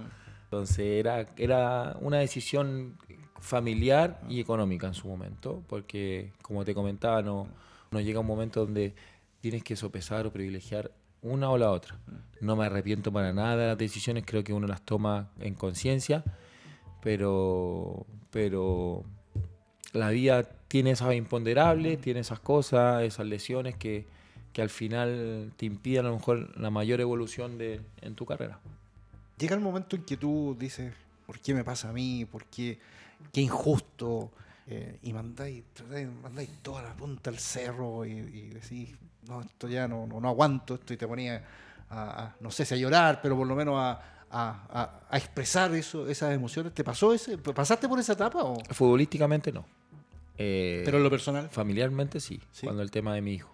[SPEAKER 2] Entonces era, era una decisión familiar y económica en su momento. Porque, como te comentaba, no, no llega un momento donde tienes que sopesar o privilegiar una o la otra. No me arrepiento para nada de las decisiones, creo que uno las toma en conciencia pero, pero la vida tiene esas imponderables, tiene esas cosas, esas lesiones que, que al final te impiden a lo mejor la mayor evolución de, en tu carrera.
[SPEAKER 1] Llega el momento en que tú dices, ¿por qué me pasa a mí? ¿Por qué? Qué injusto. Eh, y mandáis, mandáis toda la punta al cerro y, y decís, no, esto ya no, no, no aguanto esto y te ponía a, a- no sé si a llorar, pero por lo menos a, a- a- a expresar eso, esas emociones. ¿Te pasó ese? ¿Pasaste por esa etapa? O?
[SPEAKER 2] Futbolísticamente no. Eh,
[SPEAKER 1] Pero en lo personal.
[SPEAKER 2] Familiarmente sí,
[SPEAKER 1] Sí.
[SPEAKER 2] cuando el tema de mi hijo.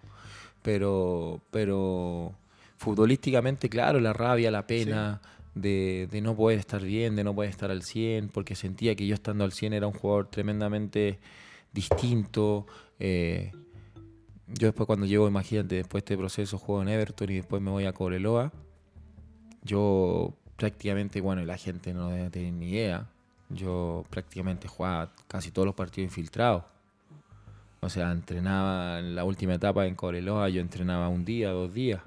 [SPEAKER 2] Pero, pero futbolísticamente, claro, la rabia, la pena de, de no poder estar bien, de no poder estar al 100, porque sentía que yo estando al 100 era un jugador tremendamente distinto. eh, yo después cuando llego, imagínate, después de este proceso juego en Everton y después me voy a Cobreloa, yo prácticamente, bueno, y la gente no debe tener ni idea, yo prácticamente jugaba casi todos los partidos infiltrados. O sea, entrenaba en la última etapa en Cobreloa, yo entrenaba un día, dos días.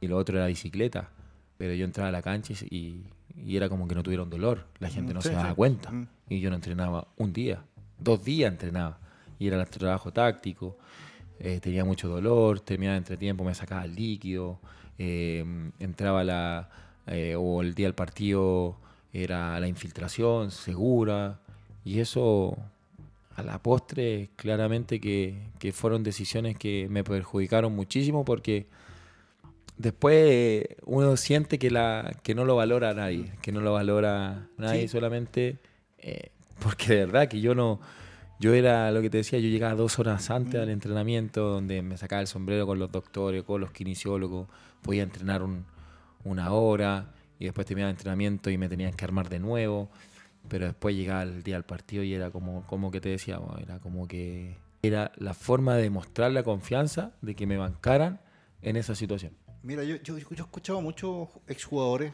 [SPEAKER 2] Y lo otro era bicicleta. Pero yo entraba a la cancha y, y era como que no tuviera un dolor. La gente no
[SPEAKER 1] sí,
[SPEAKER 2] se daba
[SPEAKER 1] sí.
[SPEAKER 2] cuenta.
[SPEAKER 1] Mm.
[SPEAKER 2] Y yo no entrenaba un día, dos días entrenaba. Y era el trabajo táctico. eh, tenía mucho dolor, terminaba entretiempo, me sacaba el líquido. eh, entraba la. Eh, o el día del partido era la infiltración segura. Y eso a la postre, claramente que, que fueron decisiones que me perjudicaron muchísimo porque después eh, uno siente que, la, que no lo valora nadie, que no lo valora nadie
[SPEAKER 1] Sí.
[SPEAKER 2] solamente eh, porque de verdad que yo no, yo era lo que te decía, yo llegaba dos horas antes al entrenamiento, donde me sacaba el sombrero con los doctores, con los kinesiólogos, podía entrenar una hora y después terminaba el entrenamiento y me tenían que armar de nuevo. Pero después llegaba el día del partido y era como, como que te decía, era como que era la forma de mostrar la confianza de que me bancaran en esa situación.
[SPEAKER 1] Mira, yo, yo, yo he escuchado a muchos exjugadores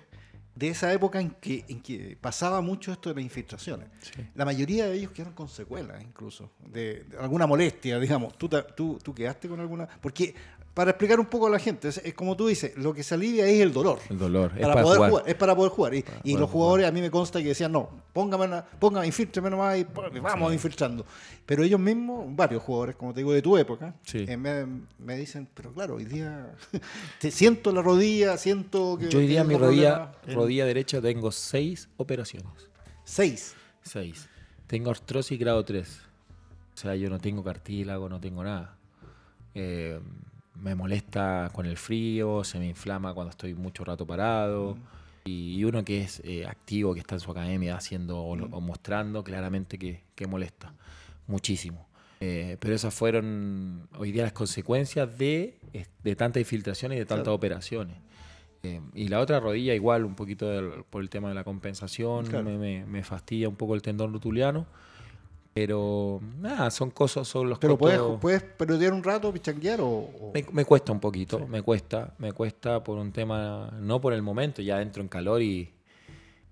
[SPEAKER 1] de esa época en que, en que pasaba mucho esto de las infiltraciones. La mayoría de ellos quedaron con secuelas, incluso, de, alguna molestia, digamos. ¿Tú, tú, ¿Tú quedaste con alguna? Porque para explicar un poco a la gente, es, como tú dices, lo que se alivia es el dolor.
[SPEAKER 2] El dolor,
[SPEAKER 1] para es para poder jugar. Es para poder jugar. Y, los jugadores a mí me consta que decían, no, póngame, póngame infiltreme nomás y vamos infiltrando. Pero ellos mismos, varios jugadores, como te digo, de tu época, eh, me, dicen, pero claro, hoy día te siento la rodilla, siento que...
[SPEAKER 2] Yo hoy día mi rodilla, rodilla derecha tengo seis operaciones.
[SPEAKER 1] ¿Seis?
[SPEAKER 2] Seis. Tengo artrosis grado 3. O sea, yo no tengo cartílago, no tengo nada. Eh, me molesta con el frío, se me inflama cuando estoy mucho rato parado. Y uno que es eh, activo, que está en su academia haciendo o, mostrando, claramente que, molesta muchísimo. Eh, pero esas fueron hoy día las consecuencias de, de tanta infiltración y de tantas operaciones. Eh, y la otra rodilla igual, un poquito por el tema de la compensación, me, me, fastidia un poco el tendón rotuliano. Pero nada, son cosas, son los
[SPEAKER 1] ¿Pero puedes, puedes perder un rato, pichanguear o...?
[SPEAKER 2] Me, cuesta un poquito, me cuesta, me cuesta por un tema, no por el momento, ya entro en calor y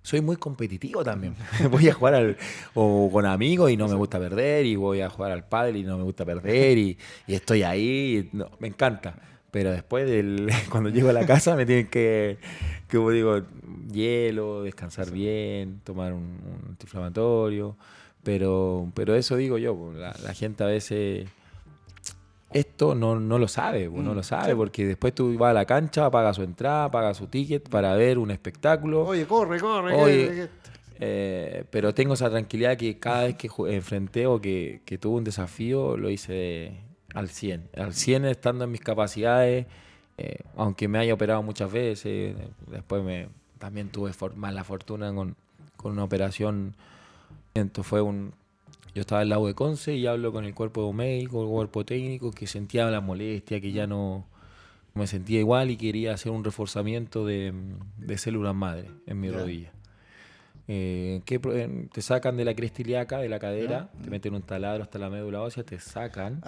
[SPEAKER 2] soy muy competitivo también. voy a jugar al, o con amigos y no me gusta perder, y voy a jugar al padre y no me gusta perder, y, estoy ahí, no, me encanta. Pero después, del, cuando llego a la casa, me tienen que, como digo, hielo, descansar bien, tomar un, un antiinflamatorio. Pero, pero eso digo yo, la, gente a veces esto no, no lo sabe, no mm, lo sabe, porque después tú vas a la cancha, pagas su entrada, pagas su ticket para ver un espectáculo.
[SPEAKER 1] Oye, corre, corre.
[SPEAKER 2] Eh, pero tengo esa tranquilidad que cada vez que enfrenté o que, que tuve un desafío, lo hice al 100. Al 100 estando en mis capacidades, eh, aunque me haya operado muchas veces, después me, también tuve mala fortuna con, con una operación fue un, yo estaba en la U de Conce y hablo con el cuerpo médico, el cuerpo técnico, que sentía la molestia, que ya no me sentía igual y quería hacer un reforzamiento de, células madre en mi rodilla. Eh, que te sacan de la cresta ilíaca, de la cadera, te meten un taladro hasta la médula ósea, te sacan.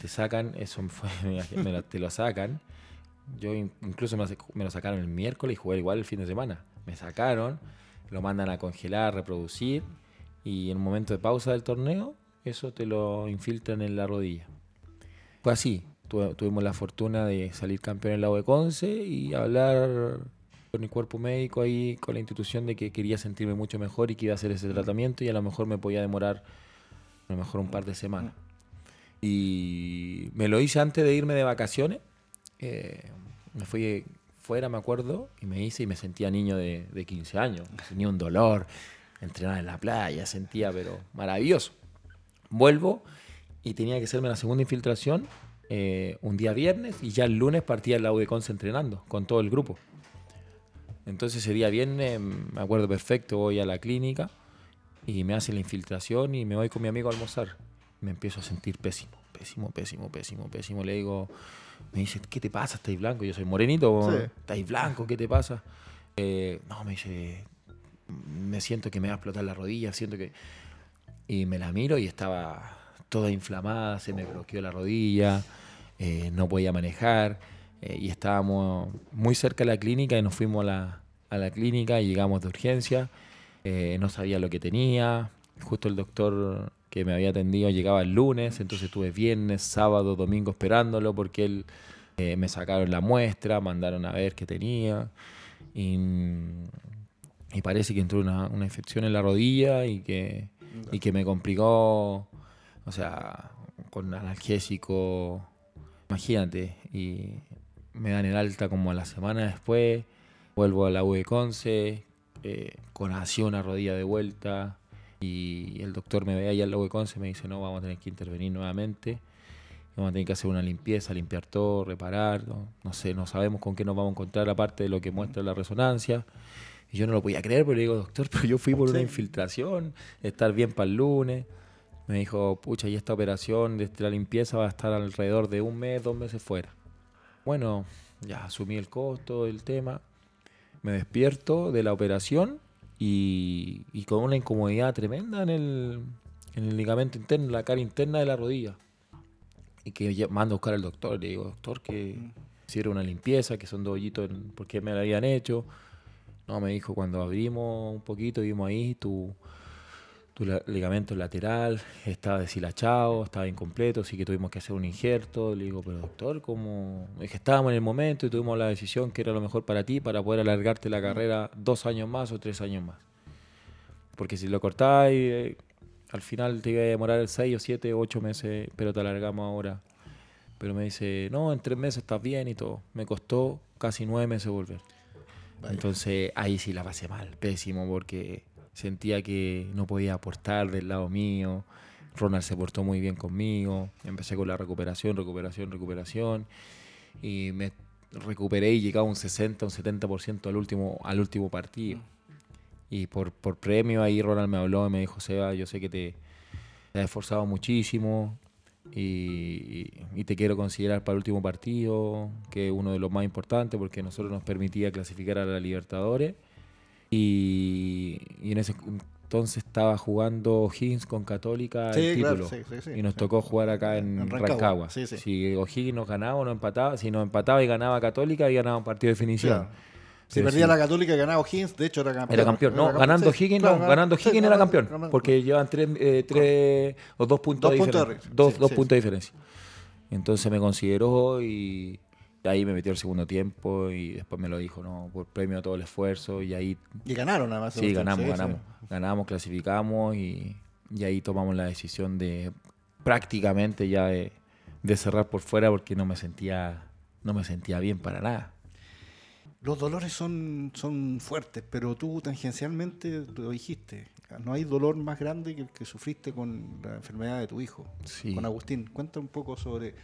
[SPEAKER 2] Te sacan, eso fue, me, te lo sacan. Yo incluso me, me, lo sacaron el miércoles y jugué igual el fin de semana. Me sacaron, lo mandan a congelar, reproducir y en un momento de pausa del torneo, eso te lo infiltran en la rodilla. Fue así. tuvimos la fortuna de salir campeón en la de Conce y hablar con mi cuerpo médico ahí, con la institución de que quería sentirme mucho mejor y que iba a hacer ese tratamiento y a lo mejor me podía demorar a lo mejor un par de semanas. Y me lo hice antes de irme de vacaciones. Eh, me fui fuera, me acuerdo, y me hice y me sentía niño de, de 15 años. Tenía un dolor, entrenar en la playa, sentía, pero maravilloso. Vuelvo y tenía que hacerme la segunda infiltración eh, un día viernes y ya el lunes partía el la de Conce entrenando con todo el grupo. Entonces ese día viernes, me acuerdo perfecto, voy a la clínica y me hace la infiltración y me voy con mi amigo a almorzar. Me empiezo a sentir pésimo, pésimo, pésimo, pésimo, pésimo. Le digo, me dice, ¿qué te pasa? ¿Estáis blanco? Yo soy morenito, ¿estáis blanco? ¿Qué te pasa? Eh, no, me dice, me siento que me va a explotar la rodilla, siento que... Y me la miro y estaba toda inflamada, se me bloqueó la rodilla, eh, no podía manejar eh, y estábamos muy cerca de la clínica y nos fuimos a la, clínica y llegamos de urgencia, eh, no sabía lo que tenía, justo el doctor que me había atendido llegaba el lunes, entonces estuve viernes, sábado, domingo esperándolo porque él me sacaron la muestra, mandaron a ver qué tenía. Y y parece que entró una, una infección en la rodilla y que, y que me complicó, o sea, con analgésico, imagínate, y me dan el alta como a la semana después, vuelvo a la U de Conce, eh, con así una rodilla de vuelta, y el doctor me ve ahí al la U de Conce me dice, no, vamos a tener que intervenir nuevamente, vamos a tener que hacer una limpieza, limpiar todo, reparar, no, no sé, no sabemos con qué nos vamos a encontrar aparte de lo que muestra la resonancia. Y yo no lo podía creer, pero le digo, doctor, pero yo fui por una infiltración, estar bien para el lunes. me dijo, pucha, y esta operación de la limpieza va a estar alrededor de un mes, dos meses fuera. Bueno, ya asumí el costo del tema, me despierto de la operación y, y con una incomodidad tremenda en el, en el ligamento interno, en la cara interna de la rodilla. Y que mando a buscar al doctor, le digo, doctor, que hiciera una limpieza, que son dos hoyitos, porque me la habían hecho. No, me dijo, cuando abrimos un poquito, vimos ahí tu, tu ligamento lateral, estaba deshilachado, estaba incompleto, así que tuvimos que hacer un injerto. Le digo, pero doctor, ¿cómo? Es que estábamos en el momento y tuvimos la decisión que era lo mejor para ti, para poder alargarte la carrera dos años más o tres años más. Porque si lo cortáis, eh, al final te iba a demorar seis o siete o ocho meses, pero te alargamos ahora. Pero me dice, no, en tres meses estás bien y todo. Me costó casi nueve meses volver. Entonces ahí sí la pasé mal, pésimo, porque sentía que no podía aportar del lado mío. Ronald se portó muy bien conmigo. Empecé con la recuperación, recuperación, recuperación. Y me recuperé y llegaba un 60, un 70% al último, al último partido. Y por, por premio ahí Ronald me habló y me dijo, Seba, yo sé que te, has esforzado muchísimo y, te quiero considerar para el último partido, que es uno de los más importantes porque nosotros nos permitía clasificar a la Libertadores. Y, en ese entonces estaba jugando Higgins con Católica el título. y nos tocó jugar acá en, Rancagua. Si O'Higgins nos ganaba o no empataba, si nos empataba y ganaba Católica, y ganaba un partido de definición.
[SPEAKER 1] Si perdía la Católica ganaba O'Higgins, de hecho era campeón.
[SPEAKER 2] Era campeón. No, ganando Higgins, no, ganando Higgins era campeón. Porque llevan tres, eh, tres o dos puntos de diferencia. Dos, dos puntos de diferencia. Entonces me consideró y ahí me metió el segundo tiempo y después me lo dijo, ¿no? Por premio a todo el esfuerzo y ahí...
[SPEAKER 1] Y ganaron nada más.
[SPEAKER 2] Sí, ganamos, ganamos. Ganamos, clasificamos y, y, ahí tomamos la decisión de prácticamente ya de, de cerrar por fuera porque no me sentía, no me sentía bien para nada
[SPEAKER 1] los dolores son, son fuertes, pero tú tangencialmente lo dijiste. No hay dolor más grande que el que sufriste con la enfermedad de tu hijo, con Agustín. Cuenta un poco sobre,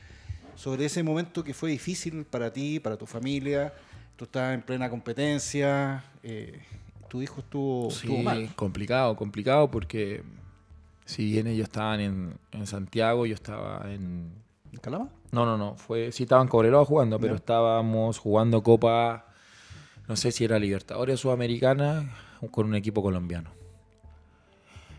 [SPEAKER 1] sobre ese momento que fue difícil para ti, para tu familia. Tú estabas en plena competencia, eh, tu hijo estuvo,
[SPEAKER 2] sí, complicado, complicado porque si bien ellos estaban en, en Santiago, yo estaba en...
[SPEAKER 1] ¿En Calama?
[SPEAKER 2] No, no, no. Fue, sí estaban Cobreloa jugando, pero estábamos jugando Copa no sé si era Libertadores Sudamericana con un equipo colombiano.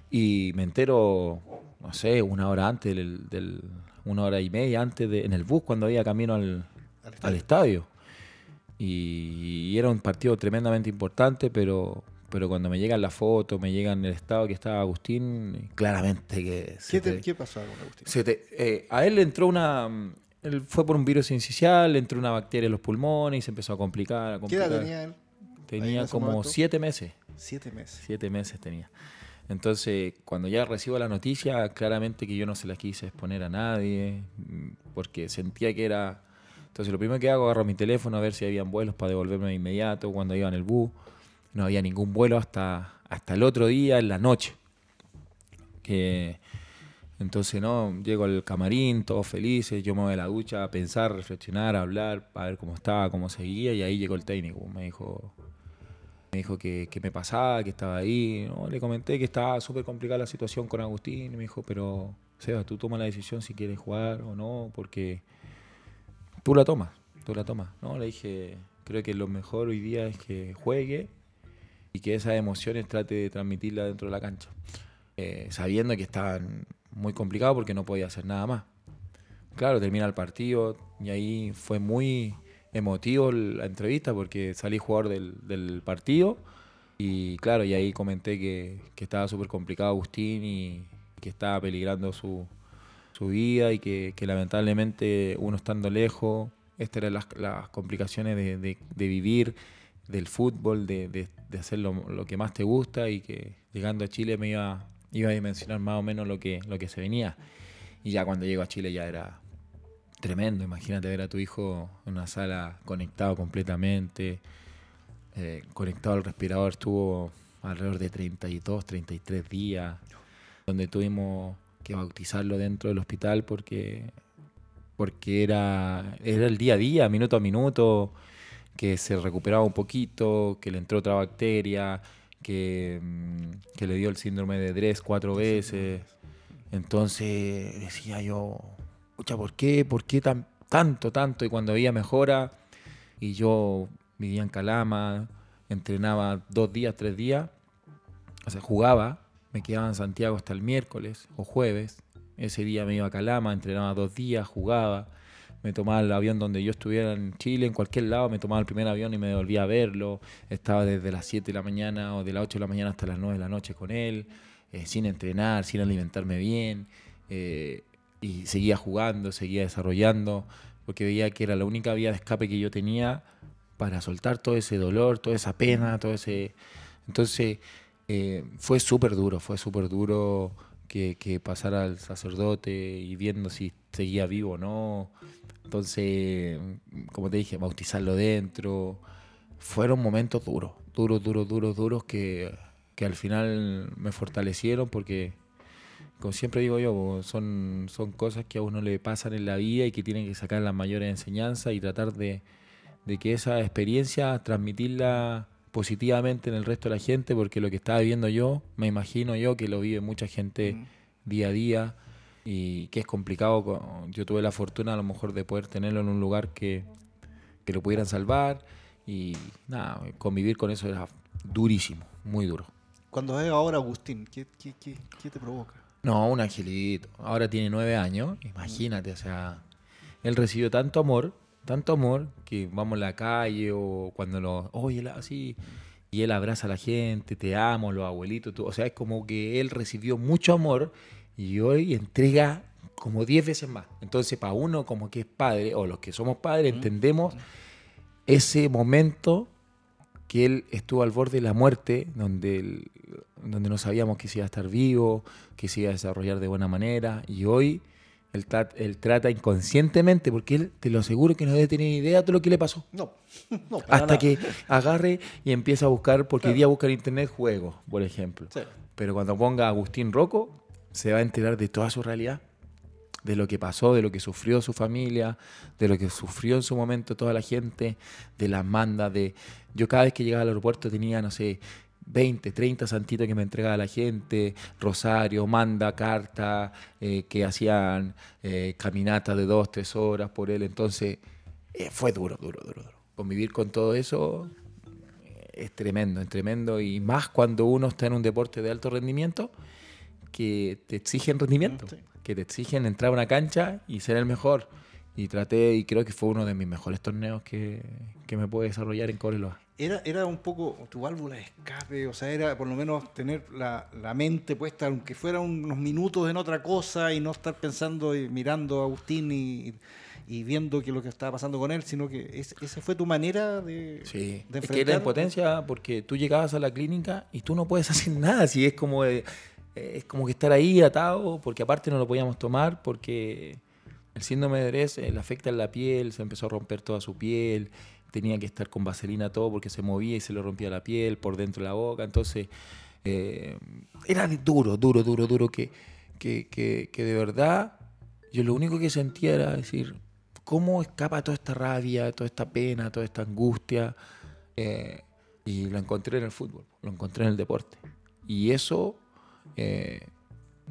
[SPEAKER 2] Y me entero, no sé, una hora antes, del, una hora y media antes, de, en el bus, cuando había camino al, estadio. Y, era un partido tremendamente importante, pero, pero cuando me llegan las fotos, me llegan el estado que estaba Agustín, claramente que...
[SPEAKER 1] ¿Qué, pasó con Agustín?
[SPEAKER 2] Eh, a él le entró una, él fue por un virus incisional, entró una bacteria en los pulmones y se empezó a complicar.
[SPEAKER 1] ¿Qué edad tenía él?
[SPEAKER 2] Tenía como siete meses.
[SPEAKER 1] Siete meses.
[SPEAKER 2] Siete meses tenía. Entonces, cuando ya recibo la noticia, claramente que yo no se la quise exponer a nadie, porque sentía que era... Entonces, lo primero que hago, agarro mi teléfono a ver si habían vuelos para devolverme de inmediato cuando iba en el bus. No había ningún vuelo hasta, hasta el otro día, en la noche. Que entonces, no, llego al camarín, todos felices, yo me voy a la ducha a pensar, reflexionar, a hablar, a ver cómo estaba, cómo seguía, y ahí llegó el técnico. Me dijo, me dijo que, me pasaba, que estaba ahí. ¿no? Le comenté que estaba súper complicada la situación con Agustín, y me dijo, pero Seba, tú tomas la decisión si quieres jugar o no, porque tú la tomas, tú la tomas. ¿no? Le dije, creo que lo mejor hoy día es que juegue y que esas emociones trate de transmitirla dentro de la cancha. Eh, sabiendo que estaban muy complicado porque no podía hacer nada más. Claro, termina el partido y ahí fue muy emotivo la entrevista porque salí jugador del, del partido y claro, y ahí comenté que, que estaba súper complicado Agustín y que estaba peligrando su, su vida y que, que, lamentablemente uno estando lejos, estas eran las, las complicaciones de, de, de, vivir del fútbol, de, de hacer lo, lo, que más te gusta y que llegando a Chile me iba iba a dimensionar más o menos lo que, lo que se venía. Y ya cuando llego a Chile ya era tremendo. Imagínate ver a tu hijo en una sala conectado completamente, eh, conectado al respirador. Estuvo alrededor de 32, 33 días, donde tuvimos que bautizarlo dentro del hospital porque, porque era, era el día a día, minuto a minuto, que se recuperaba un poquito, que le entró otra bacteria, que, mm, que, le dio el síndrome de Dres cuatro veces. Entonces decía yo, escucha, ¿por qué? ¿Por qué tan, tanto, tanto? Y cuando había mejora, y yo vivía en Calama, entrenaba dos días, tres días, o sea, jugaba, me quedaba en Santiago hasta el miércoles o jueves. Ese día me iba a Calama, entrenaba dos días, jugaba, me tomaba el avión donde yo estuviera en Chile, en cualquier lado, me tomaba el primer avión y me volvía a verlo. Estaba desde las 7 de la mañana o de las 8 de la mañana hasta las 9 de la noche con él. Eh, sin entrenar, sin alimentarme bien, eh, y seguía jugando, seguía desarrollando, porque veía que era la única vía de escape que yo tenía para soltar todo ese dolor, toda esa pena, todo ese... Entonces eh, fue súper duro, fue súper duro que, que pasara al sacerdote y viendo si seguía vivo o no. Entonces, como te dije, bautizarlo dentro. Fueron momentos duros, duros, duros, duros, duros que que al final me fortalecieron porque, como siempre digo yo, son, son cosas que a uno le pasan en la vida y que tienen que sacar las mayores enseñanzas y tratar de, que esa experiencia transmitirla positivamente en el resto de la gente, porque lo que estaba viviendo yo, me imagino yo que lo vive mucha gente día a día y que es complicado. Yo tuve la fortuna a lo mejor de poder tenerlo en un lugar que, que lo pudieran salvar y nada, convivir con eso era durísimo, muy duro.
[SPEAKER 1] Cuando ves ahora Agustín, ¿qué, qué, qué, qué te provoca?
[SPEAKER 2] No, un angelito. Ahora tiene nueve años, imagínate, o sea, él recibió tanto amor, tanto amor, que vamos a la calle o cuando lo, oye, así, y él abraza a la gente, te amo, los abuelitos, o sea, es como que él recibió mucho amor y hoy entrega como diez veces más. Entonces, para uno como que es padre, o los que somos padres, entendemos ese momento que él estuvo al borde de la muerte, donde, donde no sabíamos que se iba a estar vivo, que se iba a desarrollar de buena manera, y hoy él, trata inconscientemente, porque él, te lo aseguro que no debe tener idea de todo lo que le pasó.
[SPEAKER 1] No, no
[SPEAKER 2] Hasta que agarre y empieza a buscar, porque hoy día busca en internet juegos, por ejemplo. Pero cuando ponga Agustín Rocco, se va a enterar de toda su realidad de lo que pasó, de lo que sufrió su familia, de lo que sufrió en su momento toda la gente, de las mandas, de... Yo cada vez que llegaba al aeropuerto tenía, no sé, 20, 30 santitos que me entregaba la gente, rosario, manda, carta, eh, que hacían eh, caminatas de dos, tres horas por él. Entonces, eh, fue duro, duro, duro, duro. Convivir con todo eso es tremendo, es tremendo. Y más cuando uno está en un deporte de alto rendimiento, que te exigen rendimiento que te exigen entrar a una cancha y ser el mejor. Y traté, y creo que fue uno de mis mejores torneos que, que me pude desarrollar en Cobreloa.
[SPEAKER 1] Era, era un poco tu válvula de escape, o sea, era por lo menos tener la, la mente puesta, aunque fuera unos minutos en otra cosa y no estar pensando y mirando a Agustín y, y viendo que lo que estaba pasando con él, sino que esa fue tu manera de,
[SPEAKER 2] sí. de Es que era impotencia porque tú llegabas a la clínica y tú no puedes hacer nada, si es como de, es como que estar ahí atado, porque aparte no lo podíamos tomar, porque el síndrome de Dres le afecta en la piel, se empezó a romper toda su piel, tenía que estar con vaselina todo porque se movía y se le rompía la piel por dentro de la boca, entonces eh, era duro, duro, duro, duro, que, que, que, de verdad yo lo único que sentía era decir, ¿cómo escapa toda esta rabia, toda esta pena, toda esta angustia? Eh, y lo encontré en el fútbol, lo encontré en el deporte. Y eso eh,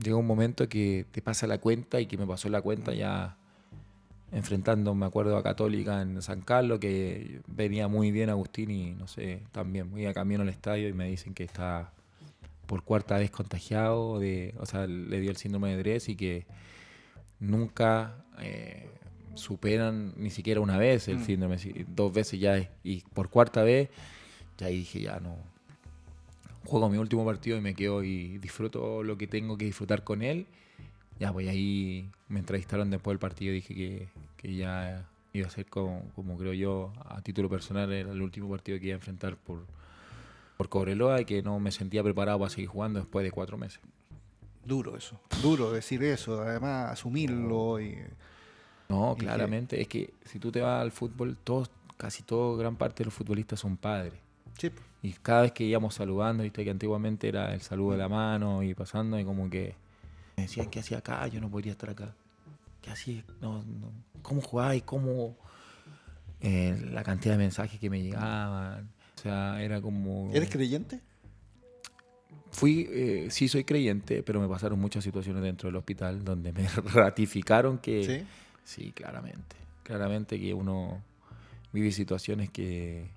[SPEAKER 2] llega un momento que te pasa la cuenta y que me pasó la cuenta ya enfrentando, me acuerdo, a Católica en San Carlos, que venía muy bien Agustín y no sé, también muy a camino al estadio y me dicen que está por cuarta vez contagiado, de, o sea, le dio el síndrome de Dres y que nunca eh, superan ni siquiera una vez el mm. síndrome, dos veces ya, y por cuarta vez, ya dije, ya no, juego mi último partido y me quedo y disfruto lo que tengo que disfrutar con él. Ya, pues ahí me entrevistaron después del partido y dije que, que ya iba a ser como, como, creo yo, a título personal, era el último partido que iba a enfrentar por, por Cobreloa y que no me sentía preparado para seguir jugando después de cuatro meses.
[SPEAKER 1] Duro eso, duro decir eso, además asumirlo y...
[SPEAKER 2] No, claramente, es que si tú te vas al fútbol, todos, casi todo, gran parte de los futbolistas son padres.
[SPEAKER 1] Sí.
[SPEAKER 2] Y cada vez que íbamos saludando, viste que antiguamente era el saludo de la mano y pasando, y como que me decían, ¿qué hacía acá? Yo no podría estar acá. ¿Qué hacía? No, no. ¿Cómo jugáis? ¿Cómo...? Eh, la cantidad de mensajes que me llegaban. O sea, era como...
[SPEAKER 1] ¿Eres creyente?
[SPEAKER 2] fui, eh, sí soy creyente, pero me pasaron muchas situaciones dentro del hospital donde me ratificaron que...
[SPEAKER 1] ¿Sí?
[SPEAKER 2] Sí, claramente. Claramente que uno vive situaciones que,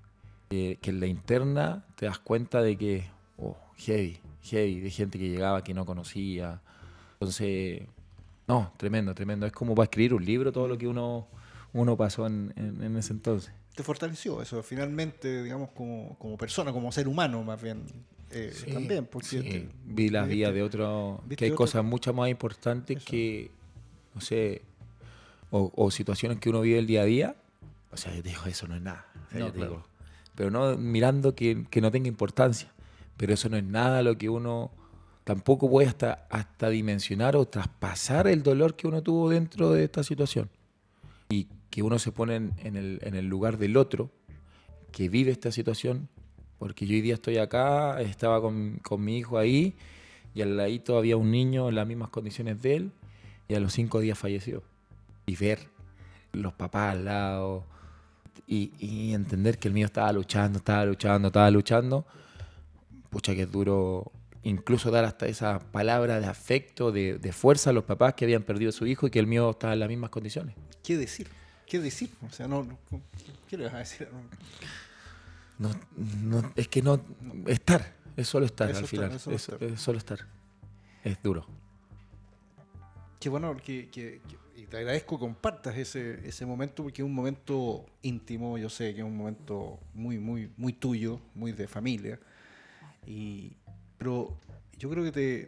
[SPEAKER 2] que, que en la interna te das cuenta de que, oh, heavy, heavy, de gente que llegaba que no conocía. Entonces, no, tremendo, tremendo. Es como para escribir un libro todo lo que uno, uno pasó en, en- en ese entonces.
[SPEAKER 1] Te fortaleció eso, finalmente, digamos, como, como persona, como ser humano, más bien. eh,
[SPEAKER 2] Sí,
[SPEAKER 1] también, porque
[SPEAKER 2] sí.
[SPEAKER 1] te-
[SPEAKER 2] vi las vidas de otro, que hay
[SPEAKER 1] otro-
[SPEAKER 2] cosas mucho más importantes
[SPEAKER 1] Eso.
[SPEAKER 2] que, no sé, o, o situaciones que uno vive el día a día. O sea, yo te digo, eso no es nada. O sea,
[SPEAKER 1] No,
[SPEAKER 2] yo te
[SPEAKER 1] claro.
[SPEAKER 2] digo, pero no mirando que, que no tenga importancia. Pero eso no es nada lo que uno tampoco puede hasta, hasta dimensionar o traspasar el dolor que uno tuvo dentro de esta situación. Y que uno se pone en, en el, en el lugar del otro que vive esta situación, porque yo hoy día estoy acá, estaba con, con mi hijo ahí, y al ladito había un niño en las mismas condiciones de él, y a los cinco días falleció. Y ver los papás al lado, y, y entender que el mío estaba luchando, estaba luchando, estaba luchando, pucha que es duro incluso dar hasta esa palabra de afecto, de, de fuerza a los papás que habían perdido a su hijo y que el mío estaba en las mismas condiciones.
[SPEAKER 1] ¿Qué decir? ¿Qué decir? O sea, no, no- ¿qué le vas a decir?
[SPEAKER 2] No, no, es que no. Estar. Es solo estar
[SPEAKER 1] Es
[SPEAKER 2] al final.
[SPEAKER 1] es solo
[SPEAKER 2] Es,
[SPEAKER 1] estar.
[SPEAKER 2] es solo estar. Es duro.
[SPEAKER 1] Qué bueno que, que- que- y te agradezco compartas ese, ese momento porque es un momento íntimo, yo sé que es un momento muy, muy, muy tuyo, muy de familia. Y, pero yo creo que te,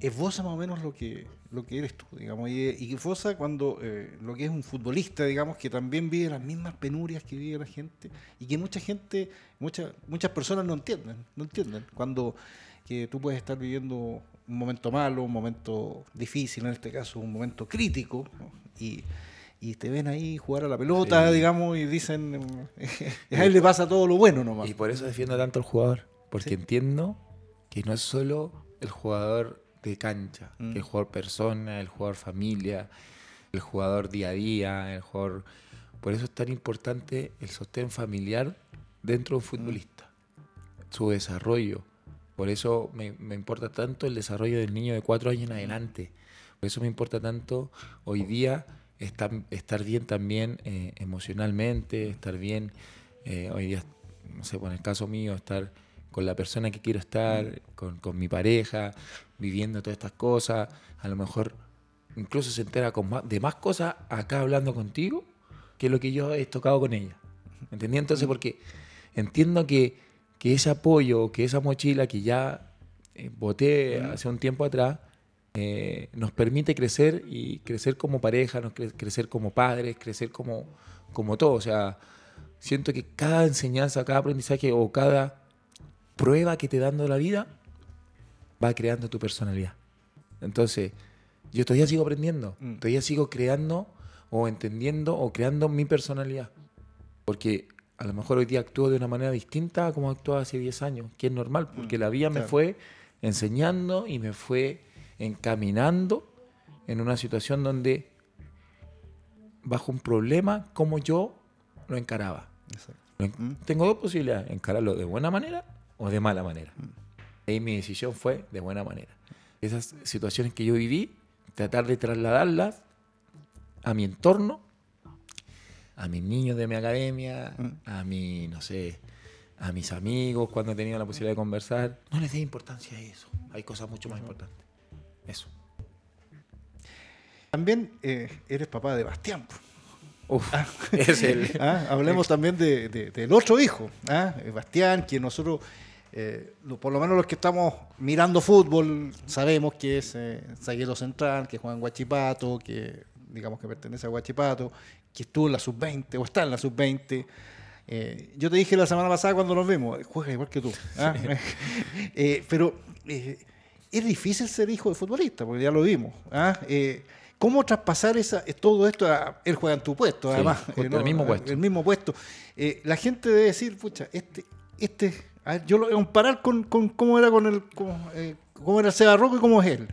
[SPEAKER 1] te más o menos lo que, lo que eres tú, digamos, y, y esboza cuando eh, lo que es un futbolista, digamos, que también vive las mismas penurias que vive la gente y que mucha gente, muchas muchas personas no entienden, no entienden. Cuando que tú puedes estar viviendo un momento malo, un momento difícil, en este caso un momento crítico, ¿no? y, y te ven ahí jugar a la pelota,
[SPEAKER 2] Sí.
[SPEAKER 1] digamos, y dicen, a él le pasa todo lo bueno nomás.
[SPEAKER 2] Y por eso defiendo tanto al jugador. Porque
[SPEAKER 1] Sí.
[SPEAKER 2] entiendo que no es solo el jugador de cancha,
[SPEAKER 1] Mm.
[SPEAKER 2] que el jugador persona, el jugador familia, el jugador día a día, el jugador. Por eso es tan importante el sostén familiar dentro de un futbolista, su desarrollo. Por eso me, me importa tanto el desarrollo del niño de cuatro años en adelante. Por eso me importa tanto hoy día estar, estar bien también eh, emocionalmente, estar bien eh, hoy día, no sé, por el caso mío, estar con la persona que quiero estar, con, con mi pareja, viviendo todas estas cosas. A lo mejor incluso se entera con más- de más cosas acá hablando contigo que lo que yo he tocado con ella. ¿Entendí? Entonces, porque entiendo que, que ese apoyo, que esa mochila que ya eh, boté hace un tiempo atrás, eh, nos permite crecer y crecer como pareja, nos cre- crecer como padres, crecer como, como todo. O sea, siento que cada enseñanza, cada aprendizaje o cada prueba que te dando la vida va creando tu personalidad. Entonces, yo todavía sigo aprendiendo,
[SPEAKER 1] Mm.
[SPEAKER 2] todavía sigo creando o entendiendo o creando mi personalidad. Porque a lo mejor hoy día actúo de una manera distinta a como actuaba hace 10 años, que es normal, porque
[SPEAKER 1] Mm,
[SPEAKER 2] la vida me fue enseñando y me fue encaminando en una situación donde, bajo un problema, como yo lo encaraba. Lo en-
[SPEAKER 1] Mm.
[SPEAKER 2] Tengo dos posibilidades, encararlo de buena manera o de mala manera. Ahí mi decisión fue de buena manera. Esas situaciones que yo viví, tratar de trasladarlas a mi entorno, a mis niños de mi academia,
[SPEAKER 1] Mm.
[SPEAKER 2] a mi, no sé, a mis amigos cuando he tenido la posibilidad de conversar. No les dé importancia a eso. Hay cosas mucho más importantes. Eso.
[SPEAKER 1] También eh, eres papá de Bastián.
[SPEAKER 2] Uf, es el...
[SPEAKER 1] Ah, Hablemos también de- de- del otro hijo, ¿ah? Eh, Bastián, que nosotros, eh, lo- por lo menos los que estamos mirando fútbol, sabemos que es eh, zaguero central, que juega en Guachipato, que digamos que pertenece a Guachipato, que estuvo en la sub-20 o está en la sub-20. Eh, yo te dije la semana pasada cuando nos vimos, juega igual que tú. ¿ah? Eh, pero eh, es difícil ser hijo de futbolista, porque ya lo vimos. ¿ah? ¿Cómo traspasar esa, todo esto? A, él juega en tu puesto,
[SPEAKER 2] Sí,
[SPEAKER 1] además.
[SPEAKER 2] el mismo puesto.
[SPEAKER 1] El mismo puesto. La gente debe decir, pucha, este, este, a ver, yo lo voy a comparar con, con cómo era con el, cómo, cómo era Seba Rocco y cómo es él.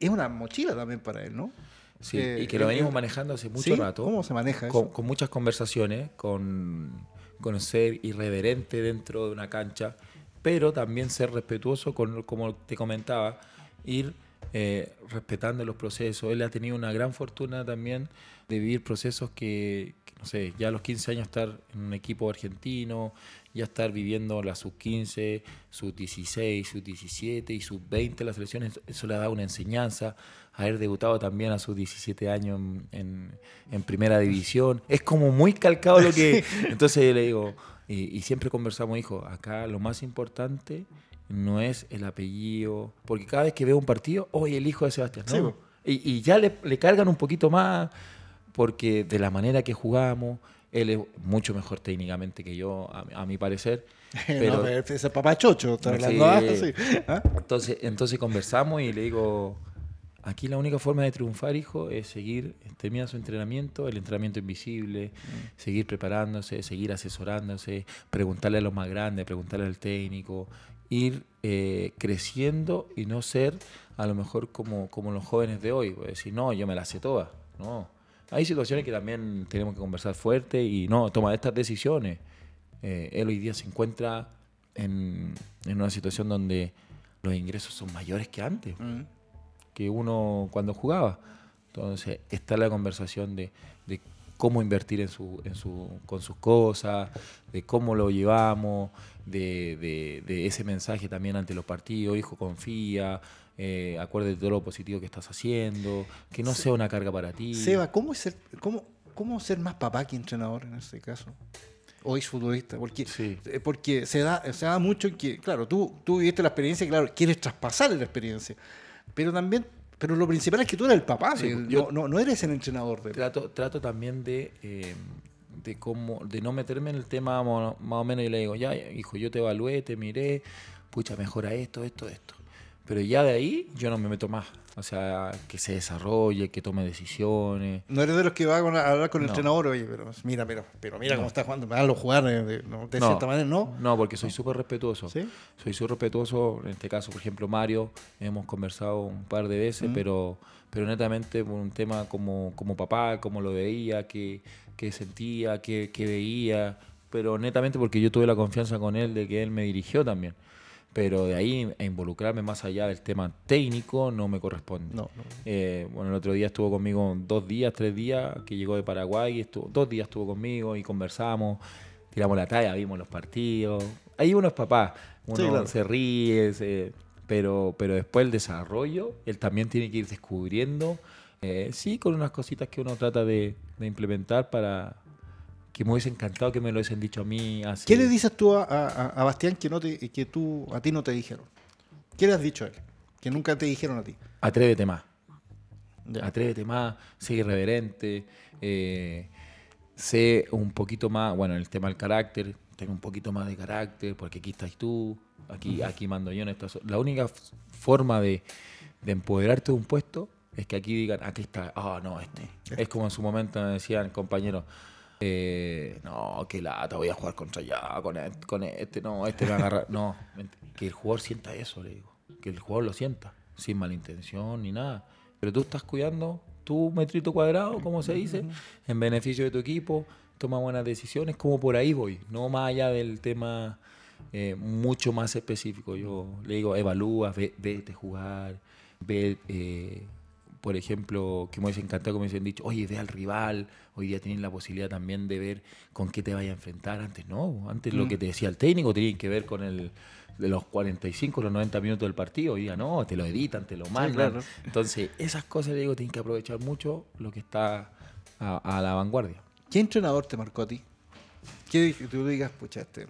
[SPEAKER 1] Es una mochila también para él, ¿no?
[SPEAKER 2] Sí,
[SPEAKER 1] Eh,
[SPEAKER 2] y que lo
[SPEAKER 1] el-
[SPEAKER 2] venimos
[SPEAKER 1] el-
[SPEAKER 2] manejando hace mucho
[SPEAKER 1] ¿Sí?
[SPEAKER 2] rato.
[SPEAKER 1] ¿Cómo se maneja
[SPEAKER 2] con,
[SPEAKER 1] eso?
[SPEAKER 2] con muchas conversaciones, con, con ser irreverente dentro de una cancha, pero también ser respetuoso con, como te comentaba, ir eh, respetando los procesos. Él ha tenido una gran fortuna también de vivir procesos que, no sé, ya a los 15 años estar en un equipo argentino, ya estar viviendo la sub-15, sub-16, sub-17 y sub-20 las selecciones, eso le ha dado una enseñanza. Haber debutado también a sus 17 años en, en, primera división. Es como muy calcado lo que... Entonces le digo, y, siempre conversamos, hijo, acá lo más importante no es el apellido, porque cada vez que veo un partido, oye, el hijo de Sebastián, ¿no? y, y, ya le, le, cargan un poquito más, porque de la manera que jugamos, él es mucho mejor técnicamente que yo, a, mi parecer.
[SPEAKER 1] Pero, no, ese papá chocho, está hablando
[SPEAKER 2] así. ¿ah? entonces, entonces conversamos y le digo, aquí la única forma de triunfar, hijo, es seguir, termina su entrenamiento, el entrenamiento invisible, mm. seguir preparándose, seguir asesorándose, preguntarle a los más grandes, preguntarle al técnico, ir eh, creciendo y no ser a lo mejor como, como los jóvenes de hoy, decir, no, yo me la sé toda, no hay situaciones que también tenemos que conversar fuerte y no, tomar estas decisiones. Eh, él hoy día se encuentra en, una situación donde los ingresos son mayores que antes, mm. Que uno cuando jugaba. Entonces está la conversación de, cómo invertir en su, en su, con sus cosas, de cómo lo llevamos, de, de, ese mensaje también ante los partidos, hijo confía, eh, acuérdate de todo lo positivo que estás haciendo, que no sea una carga para ti.
[SPEAKER 1] Seba, ¿cómo ser, cómo, cómo ser más papá que entrenador en este caso? Es futbolista, porque, eh, porque se, da, se da mucho que, claro, tú, tú viviste la experiencia y, claro, quieres traspasar la experiencia, pero también pero lo principal es que tú eres el papá, yo, no, no, eres el entrenador. De...
[SPEAKER 2] Trato, trato también de, eh, de, cómo, de no meterme en el tema más o menos y le digo, ya, hijo, yo te evalué, te miré, pucha, mejora esto, esto, esto. Pero ya de ahí yo no me meto más. O sea, que se desarrolle, que tome decisiones.
[SPEAKER 1] No eres de los que va a hablar con el entrenador, oye, pero mira, pero, pero mira cómo está jugando, me jugar de, de, cierta manera, ¿no?
[SPEAKER 2] No, porque soy súper respetuoso. ¿Sí? Soy súper respetuoso, en este caso, por ejemplo, Mario, hemos conversado un par de veces, pero, pero netamente por un tema como, como papá, cómo lo veía, qué, qué sentía, qué, qué veía, pero netamente porque yo tuve la confianza con él de que él me dirigió también pero de ahí a involucrarme más allá del tema técnico no me corresponde. Eh, bueno, el otro día estuvo conmigo dos días, tres días, que llegó de Paraguay, estuvo, dos días estuvo conmigo y conversamos, tiramos la talla, vimos los partidos. Ahí uno es papá, uno se ríe, pero, pero después el desarrollo, él también tiene que ir descubriendo, eh, sí, con unas cositas que uno trata de implementar para, que me hubiese encantado que me lo hubiesen dicho a mí. Así.
[SPEAKER 1] ¿Qué le dices tú a, a, Bastián que, no te, que tú, a ti no te dijeron? ¿Qué le has dicho a él? Que nunca te dijeron a ti.
[SPEAKER 2] Atrévete más. Atrévete más, sé irreverente, eh, sé un poquito más, bueno, el tema del carácter, tengo un poquito más de carácter, porque aquí estás tú, aquí, aquí mando yo. En la única forma de, de empoderarte de un puesto es que aquí digan, aquí está, ah, no, este. Es como en su momento me decían, compañeros, eh, no, qué lata, voy a jugar contra ya, con este, con este no, este me agarra. No, que el jugador sienta eso, le digo. Que el jugador lo sienta, sin mala intención ni nada. Pero tú estás cuidando tu metrito cuadrado, como se dice, en beneficio de tu equipo, toma buenas decisiones, como por ahí voy, no más allá del tema eh, mucho más específico. Yo le digo, evalúa, ve, vete jugar, ve eh, por ejemplo, que me hubiese encantado como me hubiesen dicho, oye, ve al rival, hoy día tienen la posibilidad también de ver con qué te vaya a enfrentar. Antes no, antes lo mm. que te decía el técnico tenía que ver con el de los 45, los 90 minutos del partido, hoy día no, te lo editan, te lo mandan. Entonces, esas cosas, le digo, tienen que aprovechar mucho lo que está a, a la vanguardia.
[SPEAKER 1] ¿Qué entrenador te marcó a ti? Que tú digas, pucha, este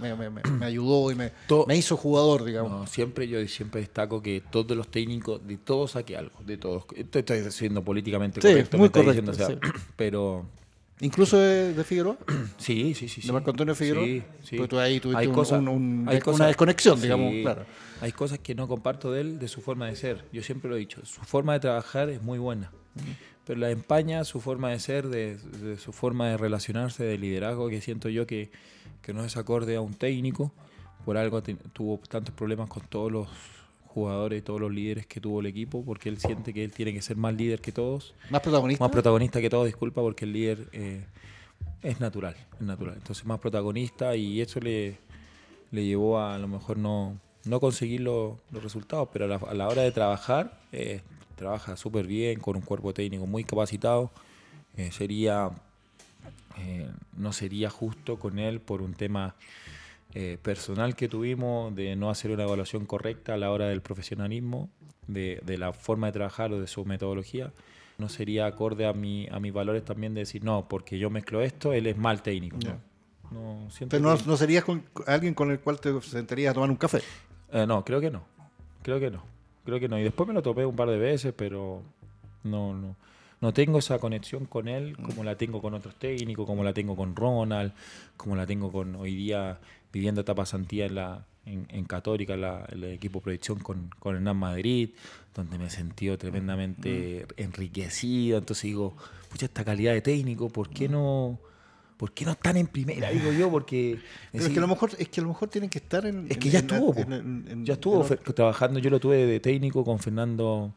[SPEAKER 1] me, me, me, ayudó y me, me, hizo jugador, digamos.
[SPEAKER 2] siempre yo siempre destaco que todos los técnicos, de todos saqué algo, de todos. Estoy siendo políticamente correcto, muy correcto, pero...
[SPEAKER 1] ¿Incluso de, Figueroa?
[SPEAKER 2] Sí, sí, sí.
[SPEAKER 1] ¿De Marco Antonio Figueroa? Sí, sí. Pues tú ahí tuviste hay cosas, una desconexión, digamos, claro.
[SPEAKER 2] Hay cosas que no comparto de él, de su forma de ser. Yo siempre lo he dicho, su forma de trabajar es muy buena pero la empaña su forma de ser, de, su forma de relacionarse, de liderazgo, que siento yo que, no es acorde a un técnico. Por algo tuvo tantos problemas con todos los jugadores, todos los líderes que tuvo el equipo, porque él siente que él tiene que ser más líder que todos.
[SPEAKER 1] Más protagonista.
[SPEAKER 2] Más protagonista que todos, disculpa, porque el líder eh, es natural, es natural. Entonces más protagonista y eso le, le llevó a, a lo mejor no, no conseguir los resultados, pero a la, hora de trabajar, eh, trabaja súper bien, con un cuerpo técnico muy capacitado. Eh, sería, eh, no sería justo con él por un tema personal que tuvimos de no hacer una evaluación correcta a la hora del profesionalismo, de, la forma de trabajar o de su metodología. No sería acorde a, mi, a mis valores también de decir, no, porque yo mezclo esto, él es mal técnico.
[SPEAKER 1] No, no, no, serías con alguien con el cual te sentarías a tomar un café.
[SPEAKER 2] Eh, no, creo que no. Creo que no. Creo que no. Y después me lo topé un par de veces, pero no, no. No tengo esa conexión con él como la tengo con otros técnicos, como la tengo con Ronald, como la tengo con hoy día viviendo etapa santía en la en, Católica, la, el equipo de proyección con, con Hernán Madrid, donde me he sentido tremendamente mm. enriquecido. Entonces digo, pucha, esta calidad de técnico, ¿por qué no? ¿Por qué no están en primera? Digo yo, porque.
[SPEAKER 1] es que a lo mejor, es que a lo mejor tienen que estar en.
[SPEAKER 2] Es que ya estuvo, ya estuvo trabajando, yo lo tuve de técnico con Fernando,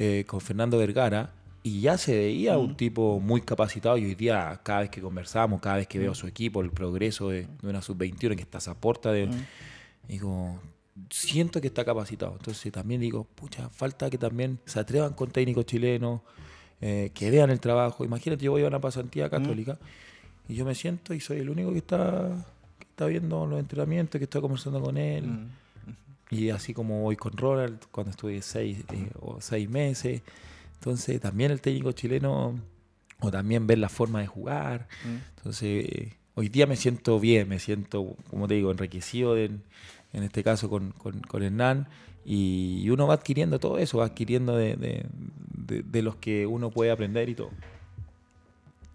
[SPEAKER 2] eh, con Fernando Vergara, y ya se veía un mm. tipo muy capacitado. Y hoy día, cada vez que conversamos, cada vez que veo a mm. su equipo, el progreso de, una sub-21 que está a puerta de. Mm. Digo, siento que está capacitado. Entonces también digo, pucha, falta que también se atrevan con técnicos chilenos, eh, que vean el trabajo. Imagínate, yo voy a una pasantía católica. Y yo me siento y soy el único que está, está viendo los entrenamientos, que está conversando con él. Mm, y así como voy con Ronald cuando estuve seis, eh, o seis meses. Entonces también el técnico chileno, o también ver la forma de jugar. Mm. Entonces hoy día me siento bien, me siento, como te digo, enriquecido en, en este caso con, con, con Hernán. Y uno va adquiriendo todo eso, va adquiriendo de, de, de los que uno puede aprender y todo.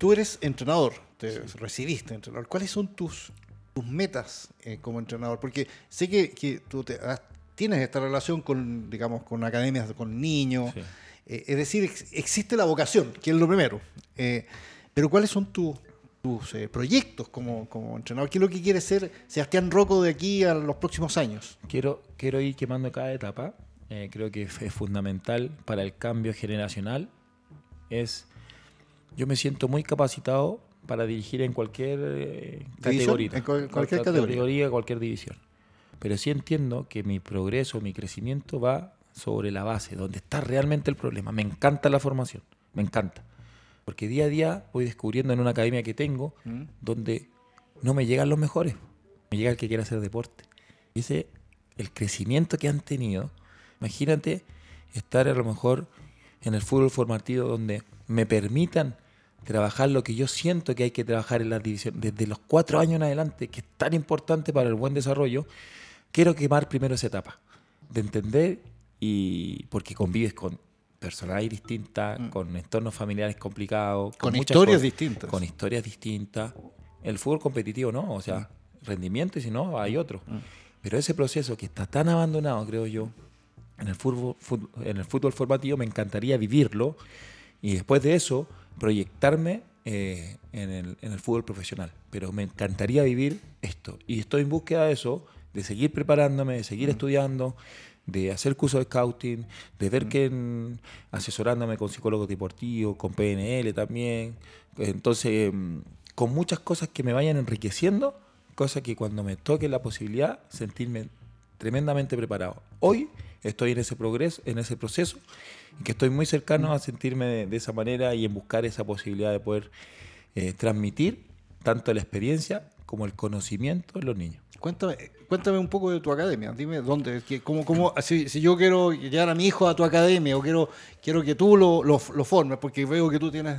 [SPEAKER 1] Tú eres entrenador, te recibiste entrenador. ¿Cuáles son tus, tus metas eh, como entrenador? Porque sé que, tú tienes esta relación con, digamos, con academias, con niños. Eh, es decir, existe la vocación, que es lo primero. Eh, pero ¿cuáles son tus proyectos como, como, entrenador? ¿Qué es lo que quiere ser Sebastián Rocco de aquí a los próximos años?
[SPEAKER 2] Quiero, quiero ir quemando cada etapa. creo que es fundamental para el cambio generacional. Es yo me siento muy capacitado para dirigir en cualquier eh, categoría. En cualquier, categoría. cualquier división. Pero sí entiendo que mi progreso, mi crecimiento va sobre la base, donde está realmente el problema. Me encanta la formación, me encanta. Porque día a día voy descubriendo en una academia que tengo mm. donde no me llegan los mejores, me llega el que quiere hacer deporte. Y ese, el crecimiento que han tenido, imagínate estar a lo mejor en el fútbol formativo donde me permitan trabajar lo que yo siento que hay que trabajar en la división desde los cuatro años en adelante, que es tan importante para el buen desarrollo, quiero quemar primero esa etapa de entender y porque convives con personas distintas, mm. con entornos familiares complicados,
[SPEAKER 1] con, historias distintas.
[SPEAKER 2] Con historias distintas. El fútbol competitivo no, o sea, mm. rendimiento y si no, hay otro. Mm. Pero ese proceso que está tan abandonado, creo yo, en el fútbol, en el fútbol formativo, me encantaría vivirlo y después de eso proyectarme eh, en, el, fútbol profesional. Pero me encantaría vivir esto. Y estoy en búsqueda de eso, de seguir preparándome, de seguir mm. estudiando, de hacer cursos de scouting, de ver mm. que asesorándome con psicólogos deportivos, con PNL también. Entonces, mm, con muchas cosas que me vayan enriqueciendo, cosas que cuando me toque la posibilidad, sentirme tremendamente preparado. Hoy estoy en ese progreso, en ese proceso, que estoy muy cercano a sentirme de, esa manera y en buscar esa posibilidad de poder eh, transmitir tanto la experiencia como el conocimiento en los niños.
[SPEAKER 1] Cuéntame, cuéntame un poco de tu academia. Dime dónde, cómo, cómo, si, yo quiero llevar a mi hijo a tu academia o quiero, quiero que tú lo, lo, formes, porque veo que tú tienes,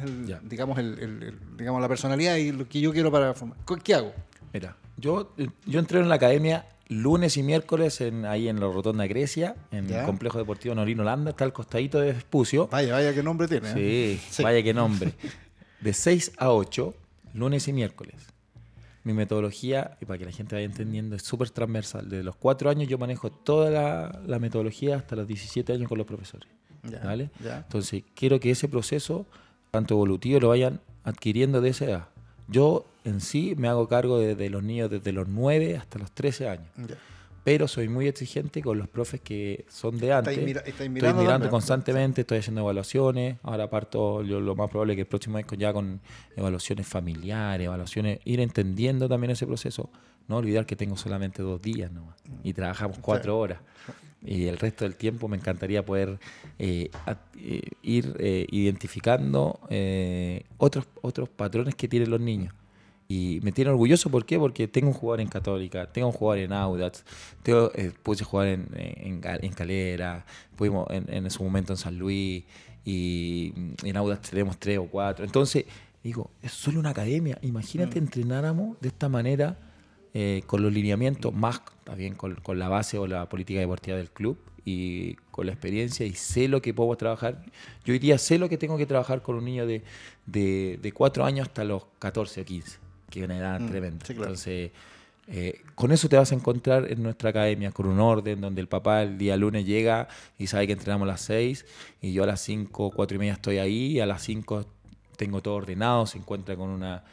[SPEAKER 1] digamos, el, digamos, la personalidad y lo que yo quiero para formar. ¿Qué hago?
[SPEAKER 2] Mira, yo, yo entré en la academia lunes y miércoles en, ahí en la Rotonda Grecia, en el complejo deportivo Norino Holanda, está el costadito de Vespucio.
[SPEAKER 1] Vaya, vaya qué nombre tiene.
[SPEAKER 2] ¿eh? Sí, vaya qué nombre. De 6 a 8, lunes y miércoles. Mi metodología, y para que la gente vaya entendiendo, es súper transversal. Desde los 4 años yo manejo toda la, metodología hasta los 17 años con los profesores. ¿vale? Entonces, quiero que ese proceso, tanto evolutivo, lo vayan adquiriendo de esa edad. Yo en sí me hago cargo de, los niños desde los 9 hasta los 13 años. Pero soy muy exigente con los profes que son de antes. estoy mirando constantemente, estoy haciendo evaluaciones. Ahora parto, yo, lo más probable es que el próximo año ya con evaluaciones familiares, evaluaciones, ir entendiendo también ese proceso. No olvidar que tengo solamente dos días nomás y trabajamos cuatro horas. Y el resto del tiempo me encantaría poder eh, eh, ir eh, identificando otros, otros patrones que tienen los niños. Y me tiene orgulloso, ¿por qué? Porque tengo un jugador en Católica, tengo un jugador en Audax, tengo, pude jugar en, en, Calera, pudimos en, en, su momento en San Luis, y en Audax tenemos tres o cuatro. Entonces, digo, es solo una academia. Imagínate mm. entrenáramos de esta manera eh, con los lineamientos, más también con, con, la base o la política deportiva del club y con la experiencia y sé lo que puedo trabajar. Yo hoy día sé lo que tengo que trabajar con un niño de, de, 4 años hasta los 14 o 15, que una edad mm, tremenda. Entonces, eh, con eso te vas a encontrar en nuestra academia, con un orden donde el papá el día lunes llega y sabe que entrenamos a las 6 y yo a las 5, 4 y media estoy ahí, y a las 5 tengo todo ordenado, se encuentra con una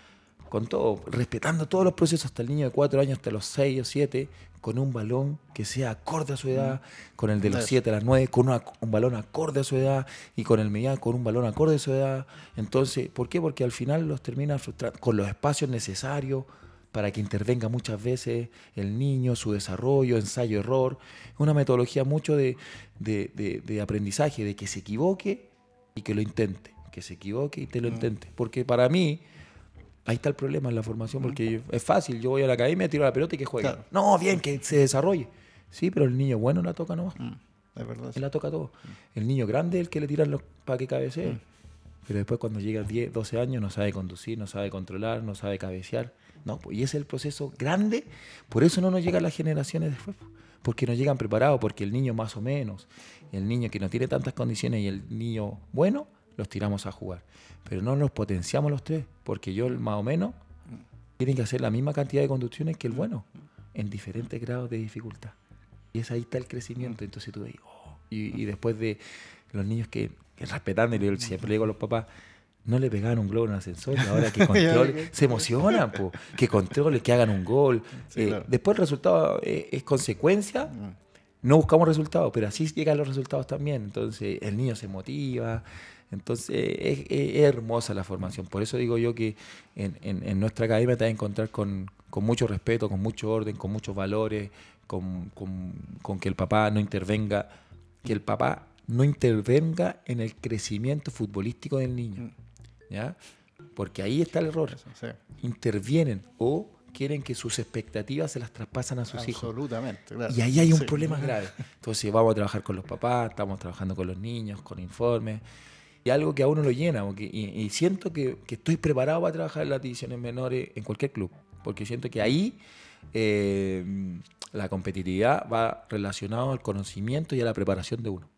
[SPEAKER 2] con todo, respetando todos los procesos, hasta el niño de cuatro años, hasta los seis o siete, con un balón que sea acorde a su edad, con el de los siete a las nueve, con un balón acorde a su edad, y con el mediano con un balón acorde a su edad. Entonces, ¿por qué? Porque al final los termina frustrando con los espacios necesarios para que intervenga muchas veces el niño, su desarrollo, ensayo-error. Es una metodología mucho de, de aprendizaje, de que se equivoque y que lo intente, que se equivoque y te lo intente. Porque para mí, Ahí está el problema en la formación, porque es fácil. Yo voy a la academia, tiro la pelota y que juegue. No, bien, que se desarrolle. Sí, pero el niño bueno la toca nomás. Mm, es verdad. Él la toca todo. El niño grande es el que le tiran los para que cabecee. Mm. Pero después cuando llega a 10, 12 años no sabe conducir, no sabe controlar, no sabe cabecear. No, pues, y ese es el proceso grande. Por eso no nos llegan las generaciones después. Porque no llegan preparados, porque el niño más o menos, el niño que no tiene tantas condiciones y el niño bueno, los tiramos a jugar. Pero no los potenciamos los tres, porque yo más o menos tienen que hacer la misma cantidad de conducciones que el bueno, en diferentes grados de dificultad. Y es ahí está el crecimiento. Entonces tú ves, oh, y, después de los niños que, que respetando, y siempre le digo a los papás, no le pegaban un globo en el ascensor, ahora que controle, se emocionan, que controle, que hagan un gol. Eh, después el resultado eh, es, consecuencia, mm. No buscamos resultados, pero así llegan los resultados también. Entonces el niño se motiva, entonces es, hermosa la formación. Por eso digo yo que en, nuestra academia te vas a encontrar con, mucho respeto, con mucho orden, con muchos valores, con, que el papá no intervenga, que el papá no intervenga en el crecimiento futbolístico del niño. Mm. ¿ya? Porque ahí está el error. Intervienen o quieren que sus expectativas se las traspasan a sus hijos.
[SPEAKER 1] Absolutamente,
[SPEAKER 2] Y ahí hay un problema grave. Entonces vamos a trabajar con los papás, estamos trabajando con los niños, con informes y algo que a uno lo llena. y, siento que, estoy preparado para trabajar en las divisiones menores en cualquier club, porque siento que ahí eh, la competitividad va relacionado al conocimiento y a la preparación de uno.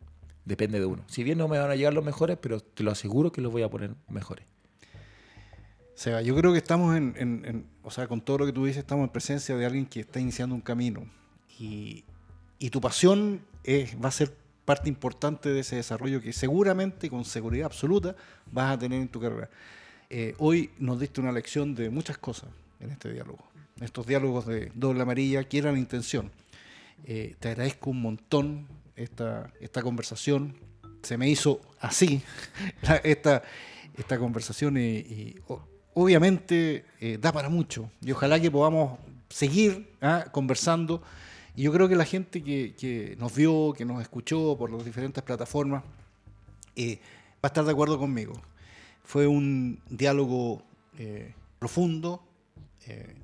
[SPEAKER 2] Depende de uno. Si bien no me van a llegar los mejores, pero te lo aseguro que los voy a poner mejores.
[SPEAKER 1] Seba, yo creo que estamos en, o sea, con todo lo que tú dices, estamos en presencia de alguien que está iniciando un camino. Y, y tu pasión es, va a ser parte importante de ese desarrollo que seguramente, con seguridad absoluta, vas a tener en tu carrera. Eh, hoy nos diste una lección de muchas cosas en este diálogo, estos diálogos de doble amarilla, que eran intención. Eh, te agradezco un montón esta, esta conversación. Se me hizo así esta, esta conversación y, obviamente eh, da para mucho. Y ojalá que podamos seguir ¿ah? conversando y yo creo que la gente que, nos vio, que nos escuchó por las diferentes plataformas, eh, va a estar de acuerdo conmigo. Fue un diálogo eh, profundo,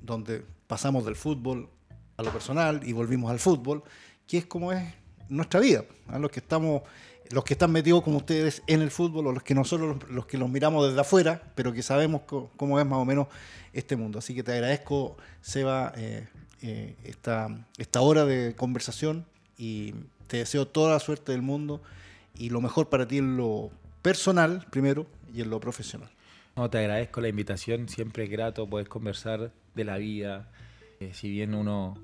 [SPEAKER 1] donde pasamos del fútbol a lo personal y volvimos al fútbol, que es como es nuestra vida. Los que estamos, los que están metidos como ustedes en el fútbol, o los que nosotros los, que los miramos desde afuera, pero que sabemos cómo es más o menos este mundo. Así que te agradezco, Seba, eh, esta, esta hora de conversación y te deseo toda la suerte del mundo y lo mejor para ti en lo personal primero y en lo profesional.
[SPEAKER 2] No, te agradezco la invitación, siempre es grato poder conversar de la vida, eh, si bien uno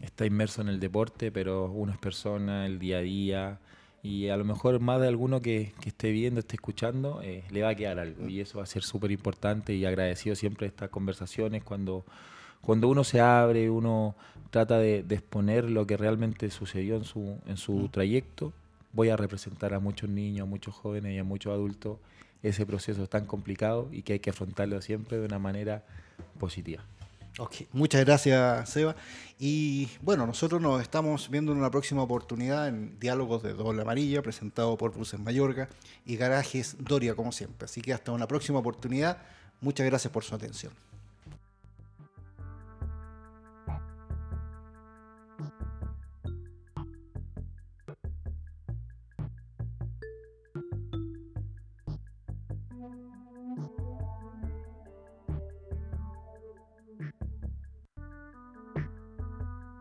[SPEAKER 2] está inmerso en el deporte, pero uno es persona, el día a día, y a lo mejor más de alguno que, que esté viendo, esté escuchando, eh, le va a quedar algo, y eso va a ser súper importante y agradecido siempre estas conversaciones cuando cuando uno se abre, uno trata de, exponer lo que realmente sucedió en su, en su mm. trayecto, voy a representar a muchos niños, a muchos jóvenes y a muchos adultos ese proceso tan complicado y que hay que afrontarlo siempre de una manera positiva.
[SPEAKER 1] Ok, muchas gracias, Seba. Y bueno, nosotros nos estamos viendo en una próxima oportunidad en Diálogos de Doble Amarilla, presentado por Bruces Mayorga y Garajes Doria, como siempre. Así que hasta una próxima oportunidad. Muchas gracias por su atención.